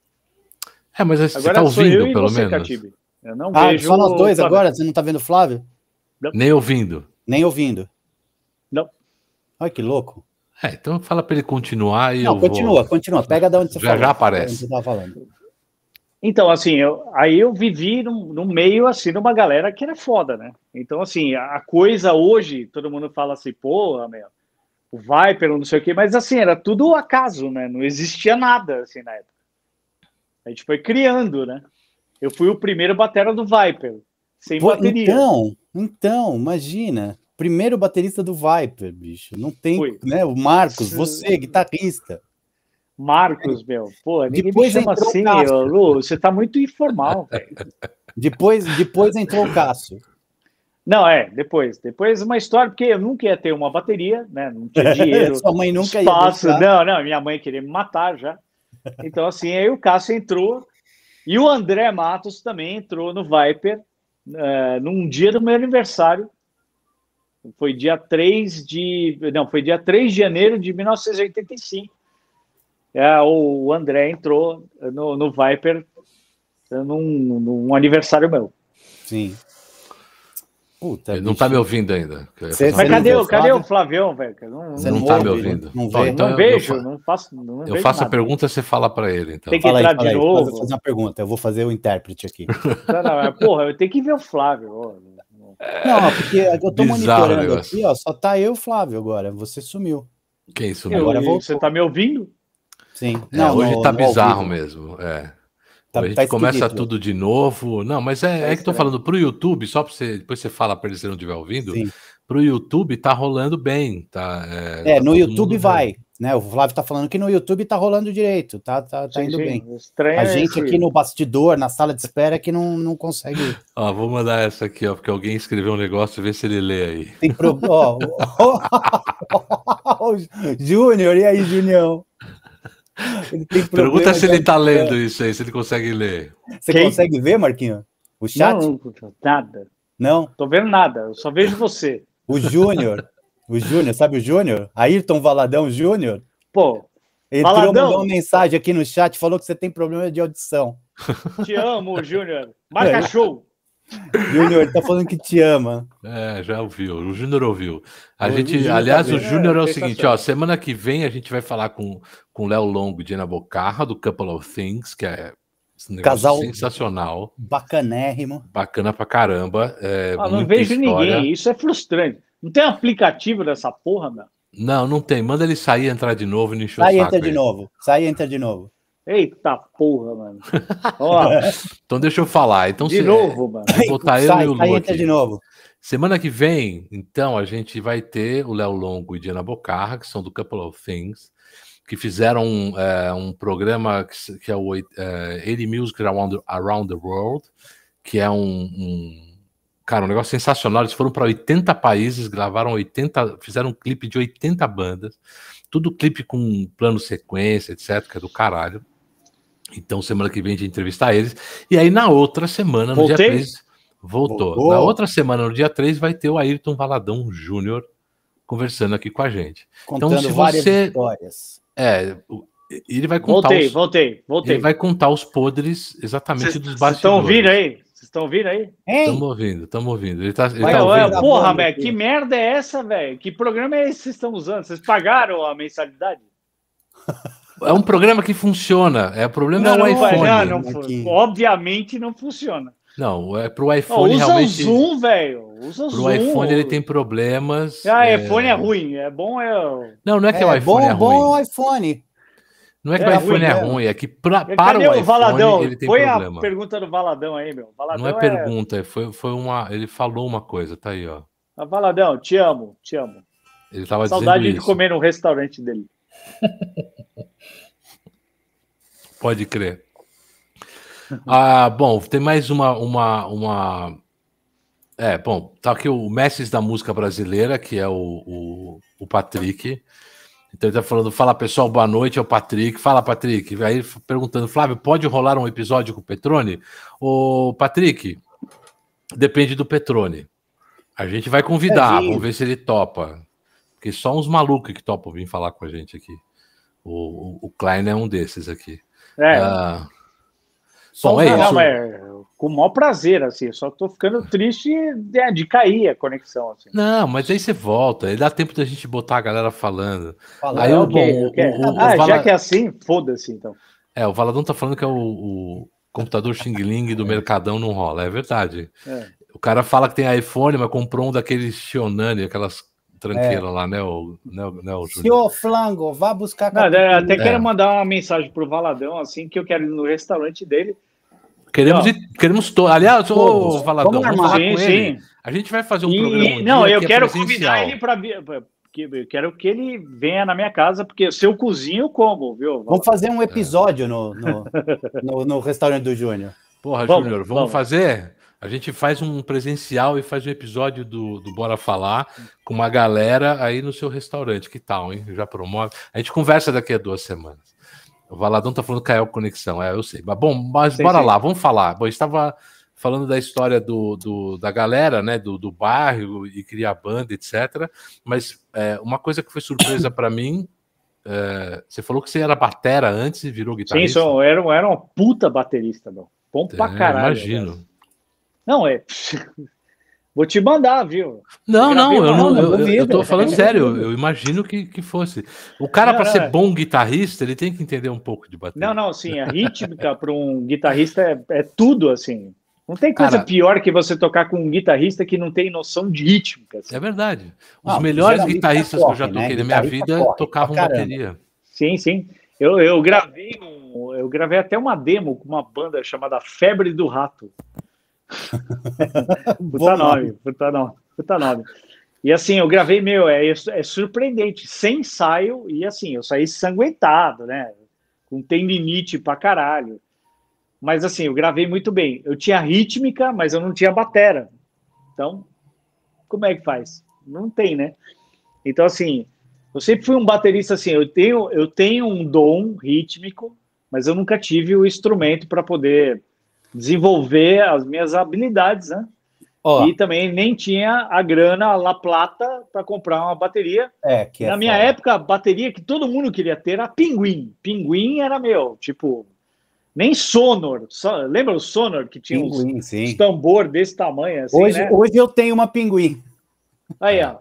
É, mas você está ouvindo, pelo você, menos. Catibe. Eu não ah, vejo. Só nós dois Flávio. agora? Você não está vendo o Flávio? Não. Nem ouvindo. Nem ouvindo. Não. Olha que louco. É, então fala para ele continuar e não, eu continua, vou... continua. Pega de onde você já, falou. Já aparece. Você falando. Então, assim, eu, aí eu vivi no, no meio, assim, de uma galera que era foda, né? Então, assim, a coisa hoje, todo mundo fala assim, pô, meu, o Viper, não sei o quê, mas assim, era tudo acaso, né? Não existia nada assim na época. A gente foi criando, né? Eu fui o primeiro batera do Viper, sem Pô, bateria. Então, então, imagina. Primeiro baterista do Viper, bicho. Não tem, Foi. né? O Marcos, você, guitarrista. Marcos, meu. Pô, ninguém depois me chama assim, Lu. Você tá muito informal, velho. Depois, depois entrou o Cássio. Não, é, depois. Depois uma história, porque eu nunca ia ter uma bateria, né? Não tinha dinheiro. Sua mãe nunca espaço. ia. Não, não, minha mãe queria me matar já. Então, assim, aí o Cássio entrou e o André Matos também entrou no Viper uh, num dia do meu aniversário. Foi dia 3 de. Não, foi dia 3 de janeiro de 1985. É, o André entrou no, no Viper num, num aniversário meu. Sim. Puta, ele não tá me ouvindo ainda. Cê, mas cadê, o, cadê o Flavião, velho? Não, não, não tá me ouvindo. Não, Bom, então não vejo, eu, não faço. Não eu faço nada. a pergunta, você fala para ele. Então. Tem que fala entrar aí, de aí, novo. fazer uma pergunta, eu vou fazer o intérprete aqui. Não, não, porra, eu tenho que ver o Flávio. Não, porque eu tô Bizarro monitorando aqui, ó, só tá eu e o Flávio agora. Você sumiu. Quem sumiu? Agora Você tá me ouvindo? Sim. É, não, hoje no, tá bizarro mesmo. É. Tá, a gente tá começa tudo de novo. Não, mas é, é, é que tô falando pro YouTube, só para você. Depois você fala para eles se não estiver ouvindo. Sim. Pro YouTube tá rolando bem. Tá, é, é tá no YouTube vai. Né, o Flávio tá falando que no YouTube tá rolando direito, tá, tá, tá indo sim, bem. A gente aqui no bastidor, na sala de espera, que não, não consegue. Ó, vou mandar essa aqui, ó, porque alguém escreveu um negócio, vê se ele lê aí. Tem problema. Júnior, e aí, Junião? Pergunta se ele tá lendo isso aí, se ele consegue ler. Você Quem? consegue ver, Marquinho? O chat? Não, nada. Não? Tô vendo nada, eu só vejo você. O Júnior. o Júnior, sabe o Júnior? Ayrton Valadão Júnior? Pô. Entrou, Valadão. mandou uma mensagem aqui no chat, falou que você tem problema de audição. Te amo, Júnior. Marca é. show. Júnior, ele tá falando que te ama. É, já ouviu. O Júnior ouviu. A o gente, aliás, tá o Júnior é, é, o seguinte, ó, semana que vem a gente vai falar com com Léo Longo e Diana Bocarra, do Couple of Things, que é um Casal sensacional. Bacanérrimo. Bacana pra caramba. É, ah, não vejo história. ninguém, isso é frustrante. Não tem aplicativo dessa porra, meu? Não, não tem. Manda ele sair e entrar de novo e encher Sai e entra de novo. Sai e entra de novo. Eita porra, mano. Ó, então deixa eu falar. Então, de se, novo, mano. Vou botar eu e o Lu aqui. de novo. Semana que vem, então, a gente vai ter o Léo Longo e Diana Bocarra, que são do Couple of Things que fizeram é, um programa que, que é o é, 80 Music Around, Around the World, que é um, um cara, um negócio sensacional. Eles foram para 80 países, gravaram 80, fizeram um clipe de 80 bandas, tudo clipe com plano sequência, etc, que é do caralho. Então, semana que vem a gente entrevistar eles. E aí, na outra semana, no Voltei. dia 3, voltou. voltou. Na outra semana, no dia 3, vai ter o Ayrton Valadão Júnior conversando aqui com a gente. Então, Contando então, se várias você... histórias. É, ele vai contar. Voltei, os... voltei, voltei. Ele vai contar os podres exatamente cês, dos bastidores. Vocês estão ouvindo aí? Vocês estão ouvindo aí? Estamos ouvindo, estamos ouvindo. Ele tá, ele tá ouvindo. Porra, velho, que merda é essa, velho? Que programa é esse que vocês estão usando? Vocês pagaram a mensalidade? É um programa que funciona. É o problema não, é o iPhone. Não, não, obviamente não funciona. Não, é pro iPhone oh, usa realmente. Usa o Zoom, velho. Usa o pro Zoom. iPhone ele tem problemas. Ah, é... iPhone é ruim. É bom é. Não, não é que é, o iPhone bom, é ruim. Bom o iPhone. Não é que é, o iPhone é ruim, é que pra, para o iPhone Valadão? ele tem foi problema. a pergunta do Valadão aí, meu. Valadão não é, é pergunta, foi, foi uma. Ele falou uma coisa, tá aí, ó. Ah, Valadão, te amo, te amo. Ele tava Saudade dizendo de comer no restaurante dele. Pode crer. Ah, bom, tem mais uma, uma, uma. É, bom, tá aqui o Mestres da música brasileira, que é o, o, o Patrick. Então ele tá falando, fala pessoal, boa noite, é o Patrick. Fala, Patrick. Aí perguntando, Flávio, pode rolar um episódio com o Petrone? O Patrick, depende do Petrone. A gente vai convidar, é, vamos ver se ele topa. Porque só uns malucos que topam vir falar com a gente aqui. O, o, o Klein é um desses aqui. É. Ah, bom, é isso. Não, é, com o maior prazer, assim. Só tô ficando triste de, de cair a conexão. Assim. Não, mas aí você volta. Aí dá tempo da gente botar a galera falando. Fala, aí, é, okay, bom, okay. O, o, ah, Vala... já que é assim, foda-se, então. É, o Valadão tá falando que é o, o computador Xing Ling do Mercadão não rola. É verdade. É. O cara fala que tem iPhone, mas comprou um daqueles Xionani, aquelas tranqueira é. lá, né, o, né, né, o Senhor Flango, vá buscar. Não, até quero é. mandar uma mensagem pro Valadão, assim, que eu quero ir no restaurante dele. Queremos ir, queremos to... Aliás, ô Valadão, vamos, vamos falar sim, com sim. ele. A gente vai fazer um e, programa. Não, eu quero convidar ele para que eu quero que ele venha na minha casa, porque se eu cozinho, eu como, viu? Vamos fazer um episódio no, no, no, no, restaurante do Júnior. Porra, Júnior, vamos, vamos fazer? A gente faz um presencial e faz um episódio do, do Bora Falar com uma galera aí no seu restaurante. Que tal, hein? Já promove. A gente conversa daqui a duas semanas. O Valadão tá falando Caio Conexão. É, eu sei. Mas, bom, mas sim, bora sim. lá, vamos falar. Bom, estava falando da história do, do, da galera, né? Do, do bairro e criar banda, etc. Mas é, uma coisa que foi surpresa para mim. É, você falou que você era batera antes e virou guitarrista. Sim, eu era, era uma puta baterista, meu. Bom pra é, caralho. Imagino. Não, é. Vou te mandar, viu? Não, não, eu não, eu, eu tô falando sério, eu imagino que, que fosse. O cara, para ser bom guitarrista, ele tem que entender um pouco de bateria. Não, não, sim, a rítmica para um guitarrista é, é, tudo assim. Não tem coisa cara, pior que você tocar com um guitarrista que não tem noção de rítmica. Assim. É verdade. Os ah, melhores guitarristas que eu já né? toquei né? na minha vida tocavam bateria. Sim, sim. Eu, eu gravei um, eu gravei até uma demo com uma banda chamada Febre do Rato. puta nome, puta nome, puta nome. E assim, eu gravei, meu, é, é surpreendente, sem ensaio, e assim, eu saí sanguentado, né? Com tendinite pra caralho. Mas assim, eu gravei muito bem. Eu tinha rítmica, mas eu não tinha batera. Então, como é que faz? Não tem, né? Então, assim, eu sempre fui um baterista assim, eu tenho, eu tenho um dom rítmico, mas eu nunca tive o instrumento para poder desenvolver as minhas habilidades, né? Oh. E também nem tinha a grana La Plata para comprar uma bateria. É, que é Na minha foda. época, a bateria que todo mundo queria ter era Pinguim. Pinguim era meu, tipo, nem Sonor. Só, lembra o Sonor que tinha pinguim, uns, uns tambor desse tamanho? Assim, hoje, né? hoje eu tenho uma Pinguim. Aí, ó.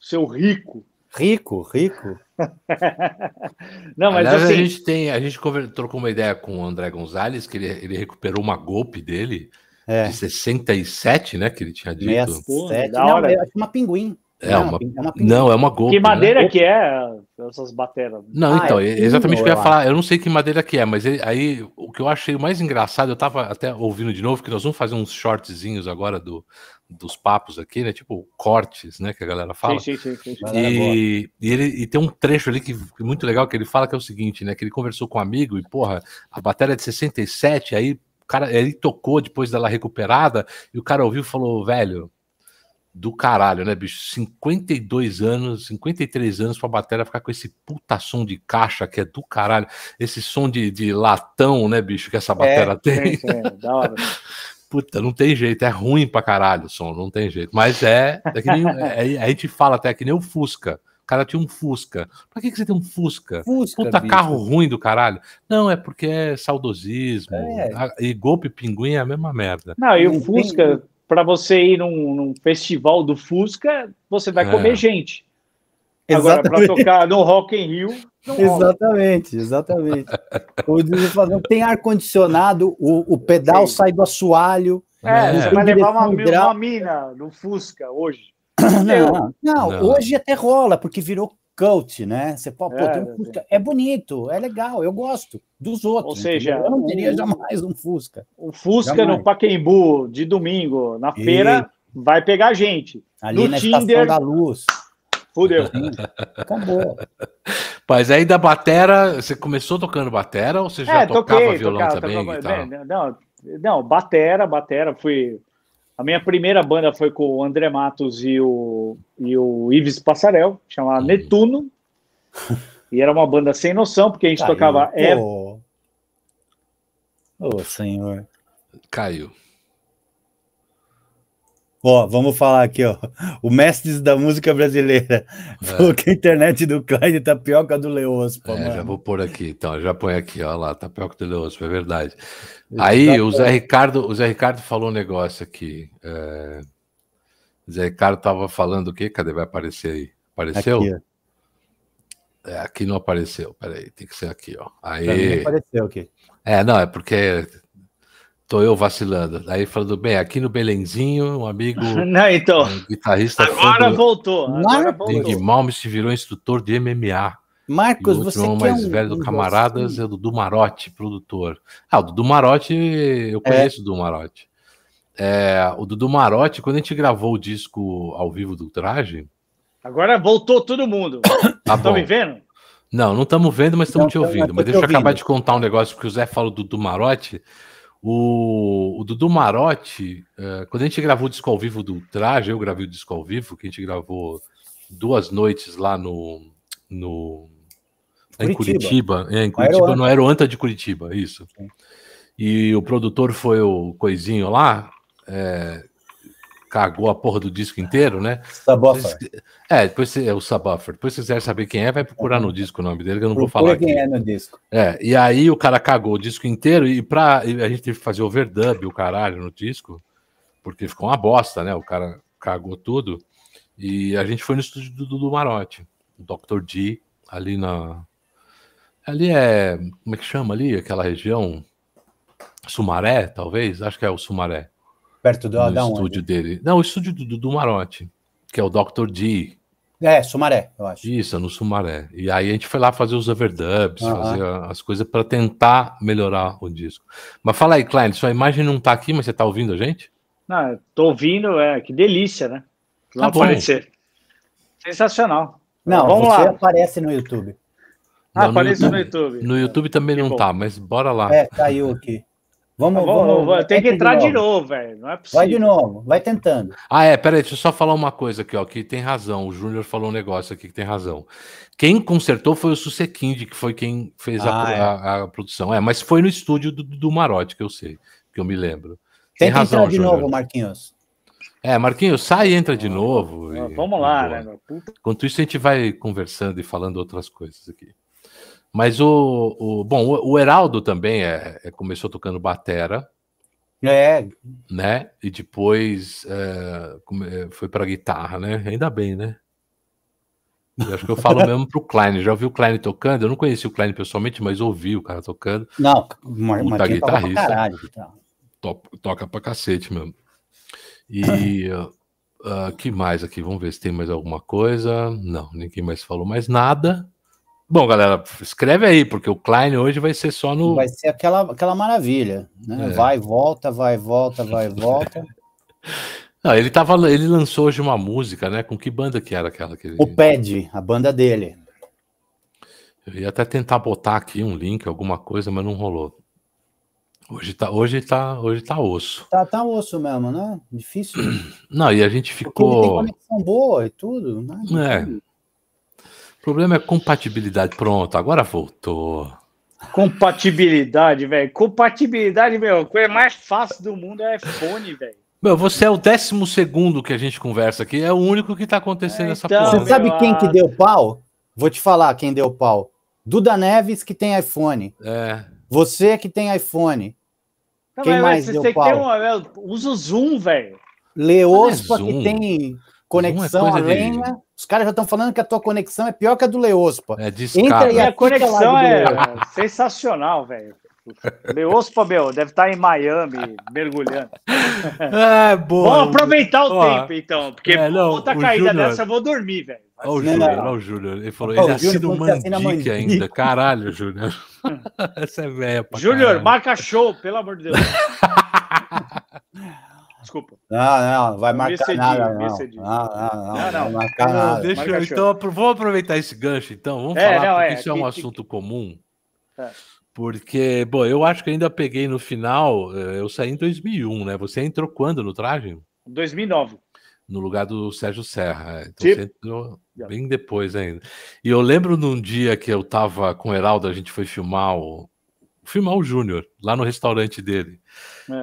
Seu rico. Rico, rico. Não, mas Aliás, assim... a gente tem, a gente trocou uma ideia com o André Gonzalez, que ele, ele recuperou uma golpe dele é. de 67, né? Que ele tinha dito. 67. Não, é uma pinguim. É, é uma, uma não, é uma golpe. Que madeira né? que é essas bateras? Não, ah, então, é exatamente o que eu ia falar. Eu não sei que madeira que é, mas ele, aí o que eu achei mais engraçado, eu tava até ouvindo de novo, que nós vamos fazer uns shortzinhos agora do, dos papos aqui, né? Tipo cortes, né? Que a galera fala. Sim, sim, sim, e, e, ele, e tem um trecho ali que, que muito legal que ele fala que é o seguinte, né? Que ele conversou com um amigo e, porra, a bateria é de 67, aí o cara, ele tocou depois dela recuperada, e o cara ouviu e falou, velho, do caralho, né, bicho? 52 anos, 53 anos pra bateria ficar com esse puta som de caixa que é do caralho. Esse som de, de latão, né, bicho, que essa bateria é, tem. É, da hora. Puta, não tem jeito, é ruim pra caralho o som, não tem jeito. Mas é, é que nem, é, a gente fala até que nem o Fusca. O cara tinha um Fusca. Pra que, que você tem um Fusca? Fusca Puta bicho. carro ruim do caralho. Não, é porque é saudosismo. É. E golpe pinguim é a mesma merda. Não, e o Fusca, para você ir num, num, festival do Fusca, você vai comer é. gente. Agora, para tocar no Rock in Rio. Exatamente, exatamente. o tem ar-condicionado, o, o pedal Sim. sai do assoalho. É, você vai levar uma, uma mina no Fusca hoje. Não, não, não, hoje até rola, porque virou cult, né? Você pode, é, tem um Fusca. É bonito, é legal, eu gosto dos outros. Ou seja, entendeu? eu não teria o, jamais um Fusca. O Fusca jamais. no Paquembu de domingo, na feira, e... vai pegar gente. Ali no na Tinder, da Luz. Fudeu. Acabou. Mas aí da batera, você começou tocando batera ou você já é, tocava toquei, violão tocava, também? Tocava, não, não, batera, batera, fui a minha primeira banda foi com o André Matos e o, e o Ives Passarel, chamada uhum. Netuno. E era uma banda sem noção, porque a gente Caiu. tocava. Ô, oh. oh, senhor. Caiu. Ó, vamos falar aqui, ó. O mestre da música brasileira é. falou que a internet do Clyde tá pior que a do Leospo. É, já vou pôr aqui, então, já põe aqui, ó lá, tá pior que a do Leospo, é verdade. Aí o Zé Ricardo, o Zé Ricardo falou um negócio aqui. É... O Zé Ricardo tava falando o quê? Cadê? Vai aparecer aí. Apareceu? Aqui, é, aqui não apareceu. Peraí, tem que ser aqui, ó. Aí. apareceu aqui. É, não, é porque tô eu vacilando. Aí falando bem, aqui no Belenzinho, um amigo. Não, então. Um guitarrista. Agora voltou. Agora voltou. Big Malme se virou instrutor de MMA. Marcos, você o mais um, velho do Camaradas assim? é o Dudu Marotti, produtor. Ah, o Dudu Marotti, eu é. conheço é. o Dudu Marotti. É, o Dudu Marotti, quando a gente gravou o disco ao vivo do Traje... Agora voltou todo mundo. Tá Estão me vendo? Não, não estamos vendo, mas estamos te ouvindo. Mas deixa eu acabar de contar um negócio, porque o Zé falou do Dudu Marotti. O, o Dudu Marotti, é, quando a gente gravou o disco ao vivo do Traje, eu gravei o disco ao vivo, que a gente gravou duas noites lá no, no em Curitiba. É, em Curitiba, no Aeroanta de Curitiba, isso. Sim. E o produtor foi o Coisinho lá, é, cagou a porra do disco inteiro, né? Subwoofer. É, depois é o Subwoofer. Depois se quiser saber quem é, vai procurar no disco o nome dele, que eu não Procura vou falar quem aqui. é no disco. É, e aí o cara cagou o disco inteiro e pra, e a gente teve que fazer overdub, o caralho, no disco, porque ficou uma bosta, né? O cara cagou tudo. E a gente foi no estúdio do Dudu Marotti, o Dr. D, ali na Ali é. Como é que chama ali? Aquela região? Sumaré, talvez? Acho que é o Sumaré. Perto do no estúdio dele. Não, o estúdio do, do Marote, que é o Dr. D. É, Sumaré, eu acho. Isso, no Sumaré. E aí a gente foi lá fazer os overdubs, uhum. fazer as coisas para tentar melhorar o disco. Mas fala aí, Klein, sua imagem não tá aqui, mas você tá ouvindo a gente? Não, tô ouvindo, é, que delícia, né? Não tá aparecer. Sensacional. Não, Vamos você lá. aparece no YouTube. Ah, apareceu no YouTube. No YouTube também que não bom. tá, mas bora lá. É, caiu aqui. Vamos, tá vamos, vamos tem que entrar de novo, velho. Não é possível. Vai de novo, vai tentando. Ah, é, peraí, deixa eu só falar uma coisa aqui, ó, que tem razão. O Júnior falou um negócio aqui que tem razão. Quem consertou foi o Susekind, que foi quem fez ah, a, é. a, a, produção. É, mas foi no estúdio do, do Marote, que eu sei, que eu me lembro. Tem Tenta razão, entrar de Júnior. novo, Marquinhos. É, Marquinhos, sai e entra de novo. Ah, e, vamos lá, né? Enquanto isso, a gente vai conversando e falando outras coisas aqui. Mas o, o bom, o, o Heraldo também é, é, começou tocando batera. É. Né? E depois é, é foi para guitarra, né? Ainda bem, né? Eu acho que eu falo mesmo pro Klein. Já ouvi o Klein tocando? Eu não conheci o Klein pessoalmente, mas ouvi o cara tocando. Não, uma guitarrista. Pra caralho, toca, toca pra cacete mesmo. E uh, que mais aqui? Vamos ver se tem mais alguma coisa. Não, ninguém mais falou mais nada. Bom, galera, escreve aí, porque o Klein hoje vai ser só no. Vai ser aquela, aquela maravilha, né? É. Vai, volta, vai, volta, vai, volta. Não, ele tava, ele lançou hoje uma música, né? Com que banda que era aquela que ele... O Pad, a banda dele. Eu ia até tentar botar aqui um link, alguma coisa, mas não rolou. Hoje tá, hoje tá, hoje tá osso. Tá, tá osso mesmo, né? Difícil. Não, e a gente Porque ele tem ficou. conexão boa e tudo, né? É. O problema é compatibilidade. Pronto, agora voltou. Compatibilidade, velho. Compatibilidade, meu. A coisa mais fácil do mundo é iPhone, velho. Meu, você é o décimo segundo que a gente conversa aqui, é o único que tá acontecendo É, essa então, porra. Você sabe quem que deu pau? Vou te falar quem deu pau. Duda Neves, que tem iPhone. É. Você que tem iPhone. Não, Quem mas, mais você deu tem que ter pau? uma. meu, Usa o Zoom, velho. Leospa, Zoom. que tem Zoom conexão é a de- lenha. Os caras já estão falando que a tua conexão é pior que a do Leospa. É Entra discada. aí, Minha fica conexão é sensacional, velho. Leospa, meu, deve estar em Miami mergulhando. É, boa. Vamos aproveitar o Ó, tempo, então, porque é, não, outra caída Júnior- dessa eu vou dormir, velho. Olha o Júnior, olha o Júnior. Ele falou, Ó, ele assina o Mandique. ainda. Caralho, Júnior. Essa é velha pra Júnior, marca show, pelo amor de Deus. Desculpa. Não, não, vai Me marcar nada. me Não, não, não, não, Não, marcar Não, nada. deixa eu, Marca então, vamos aproveitar esse gancho, então. Vamos É, falar, não, porque é, isso é um que- que- assunto comum. É. Porque, bom, eu acho que ainda peguei no final, eh, eu saí em 2001, né? Você entrou quando no traje? 2009. No lugar do Sérgio Serra. Então Sim. você entrou bem depois ainda. E eu lembro num dia que eu tava com o Heraldo, a gente foi filmar o. Filmar o Júnior, lá no restaurante dele.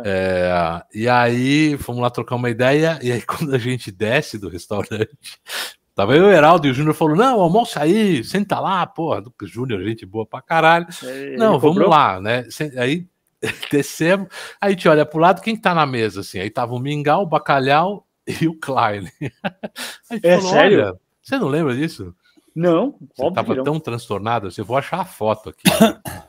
É, e aí fomos lá trocar uma ideia, e aí quando a gente desce do restaurante, tava eu e o Heraldo, e o Júnior falou: Não, almoça aí, senta lá, porra, do Júnior, gente boa pra caralho. Ele Não, vamos lá, né? Aí descemos, aí a gente olha pro lado, quem que tá na mesa, assim? Aí tava o Mingau, o Bacalhau e o Klein. É sério? Olha, você não lembra disso? Não, Você óbvio tava não. tão transtornado, assim, eu vou achar a foto aqui.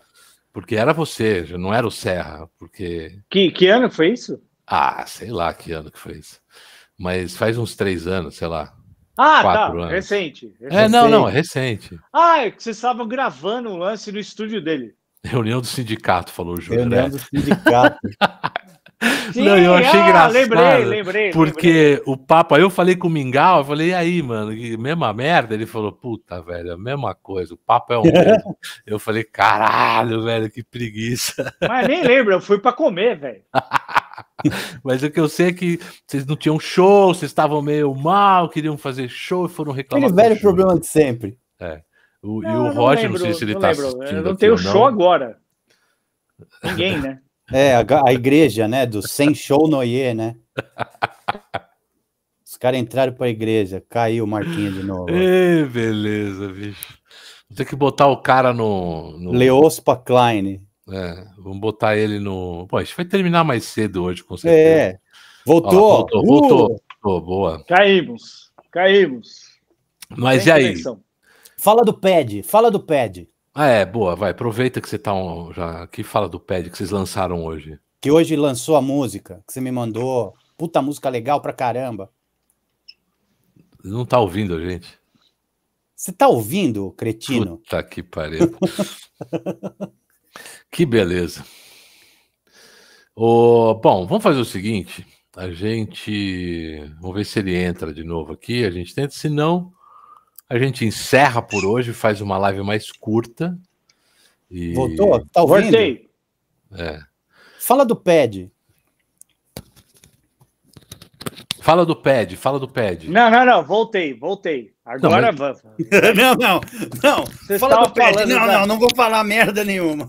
porque era você, já não era o Serra, porque... Que, que ano foi isso? Ah, sei lá que ano que foi isso. Mas faz uns três anos, sei lá. Ah, Quatro tá. anos. Recente. É, recente. não, não, é recente. Ah, é que vocês estavam gravando um lance no estúdio dele. Reunião do sindicato, falou o Júnior. Reunião né? do sindicato. Não, eu achei engraçado, Lembrei, lembrei. lembrei. Porque o papo, aí eu falei com o Mingau, eu falei, e aí, mano, que mesma merda? Ele falou, puta, velho, a mesma coisa, o papo é o mesmo. eu falei, caralho, velho, que preguiça. Mas nem lembro, eu fui pra comer, velho. Mas o que eu sei é que vocês não tinham show, vocês estavam meio mal, queriam fazer show e foram reclamar. Aquele o velho Júnior. problema de sempre. O- e Não, o eu Roger, lembro, não sei se ele não tá lembro. assistindo. Eu não tenho show agora. Ninguém, né? É, a, a igreja, né? Do sem show noie, né? Os caras entraram pra igreja, caiu o Marquinhos de novo. Ê, beleza, bicho. Vou ter que botar o cara no. no Leospa Klein. é, vamos botar ele no. Pô, a gente vai terminar mais cedo hoje, com certeza. É. Voltou. Ó voltou, Uh! voltou. Boa. Caímos. Caímos. Mas Sem e aí? conexão. Fala do pad, fala do pad. Ah, é, boa, vai. Aproveita que você tá um, já aqui fala do pad que vocês lançaram hoje. Que hoje lançou a música que você me mandou. Puta música legal pra caramba. Não tá ouvindo a gente? Você tá ouvindo, cretino? Puta que pariu. que beleza. Ô, bom, vamos fazer o seguinte. A gente. Vamos ver se ele entra de novo aqui. A gente tenta. Se não, a gente encerra por hoje, faz uma live mais curta. E... Voltou? Tá ouvindo? Voltei. É. Fala do pad. Fala do pad, fala do pad. Não, não, não. Voltei, voltei. Agora mas- vamos. não, não, não. Você Fala do pad. Não, da- não, não vou falar merda nenhuma.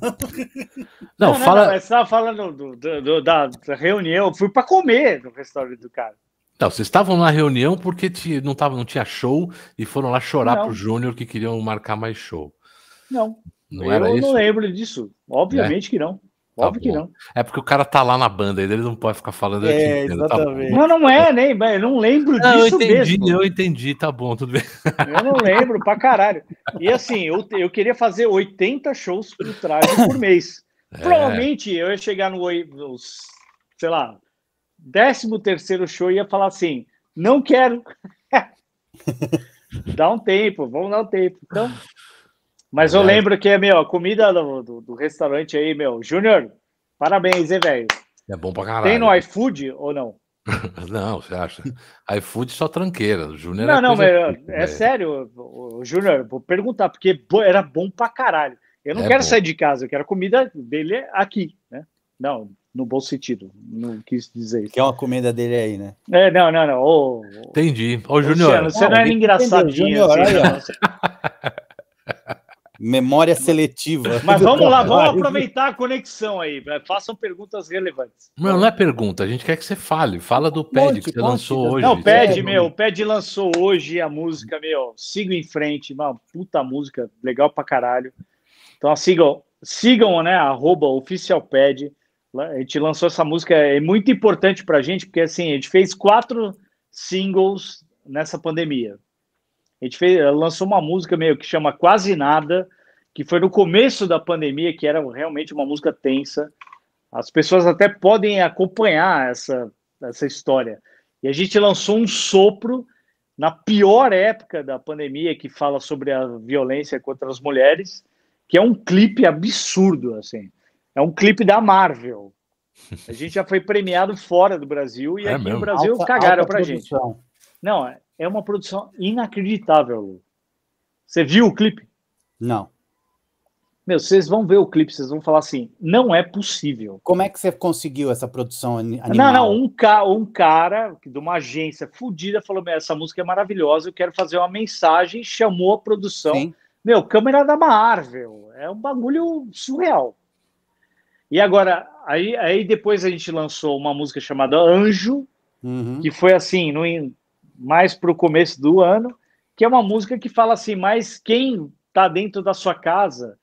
Não, Não, fala. Não, você estava falando do- do- do- da, da reunião. Eu fui para comer no restaurante do cara. Não, vocês estavam na reunião porque não, tava, não tinha show e foram lá chorar Não. pro Júnior que queriam marcar mais show. Não, Não eu era não isso? lembro disso. Obviamente que não. Tá Óbvio que bom. não. É porque o cara tá lá na banda, ele não pode ficar falando. eu É, tá. Não, não é, nem. Eu não lembro Não, eu disso entendi, mesmo. eu entendi, tá bom, tudo bem. Eu não lembro pra caralho. E assim, eu, eu queria fazer 80 shows por traje por mês. É. Provavelmente eu ia chegar no, nos, sei lá, 13 terceiro show ia falar assim, não quero. Dá um tempo, vamos dar um tempo. Então, Mas eu lembro que, meu, a comida do, do, do restaurante aí, meu, Júnior, parabéns, hein, velho? É bom pra caralho. Tem no iFood ou não? não, você acha? iFood só tranqueira. O Júnior Não, não, mas é sério, o, o Júnior, vou perguntar, porque era bom pra caralho. Eu não É quero bom. sair de casa, eu quero a comida dele aqui, né? Não, no bom sentido, não quis dizer isso. Que é uma comida dele aí, né? É, não, não, não. Ô, Entendi. Ô, Júnior, você não, é ele engraçadinho entendeu, assim. Memória seletiva. Mas vamos lá, vamos aproveitar a conexão aí. Façam perguntas relevantes. não, não é pergunta, a gente quer que você fale. Fala do PED que você lançou hoje. Não, o Ped, sério, meu, o Ped lançou hoje a música, meu, sigo em frente, uma puta música, legal pra caralho. Então sigam, sigam, né, arroba oficialped. A gente lançou essa música, é muito importante pra gente, porque assim, a gente fez quatro singles nessa pandemia. A gente fez, lançou uma música meio que chama Quase Nada, que foi no começo da pandemia, que era realmente uma música tensa. As pessoas até podem acompanhar essa, essa história. E a gente lançou um sopro na pior época da pandemia, que fala sobre a violência contra as mulheres, que é um clipe absurdo, assim. É um clipe da Marvel. A gente já foi premiado fora do Brasil e É aqui mesmo? no Brasil Alta- cagaram alta pra gente. produção. Não, é- é uma produção inacreditável, Lu. Você viu o clipe? Não. Meu, vocês vão ver o clipe, vocês vão falar assim, não é possível. Como é que você conseguiu essa produção ani- animal? Não, não, um, ca um cara de uma agência fodida falou: "Meu, essa música é maravilhosa, eu quero fazer uma mensagem, chamou a produção. Sim. Meu, câmera da Marvel, é um bagulho surreal. E agora, aí, aí depois a gente lançou uma música chamada Anjo, Uhum. que foi assim, no, mais para o começo do ano, que é uma música que fala assim, mas quem tá dentro da sua casa,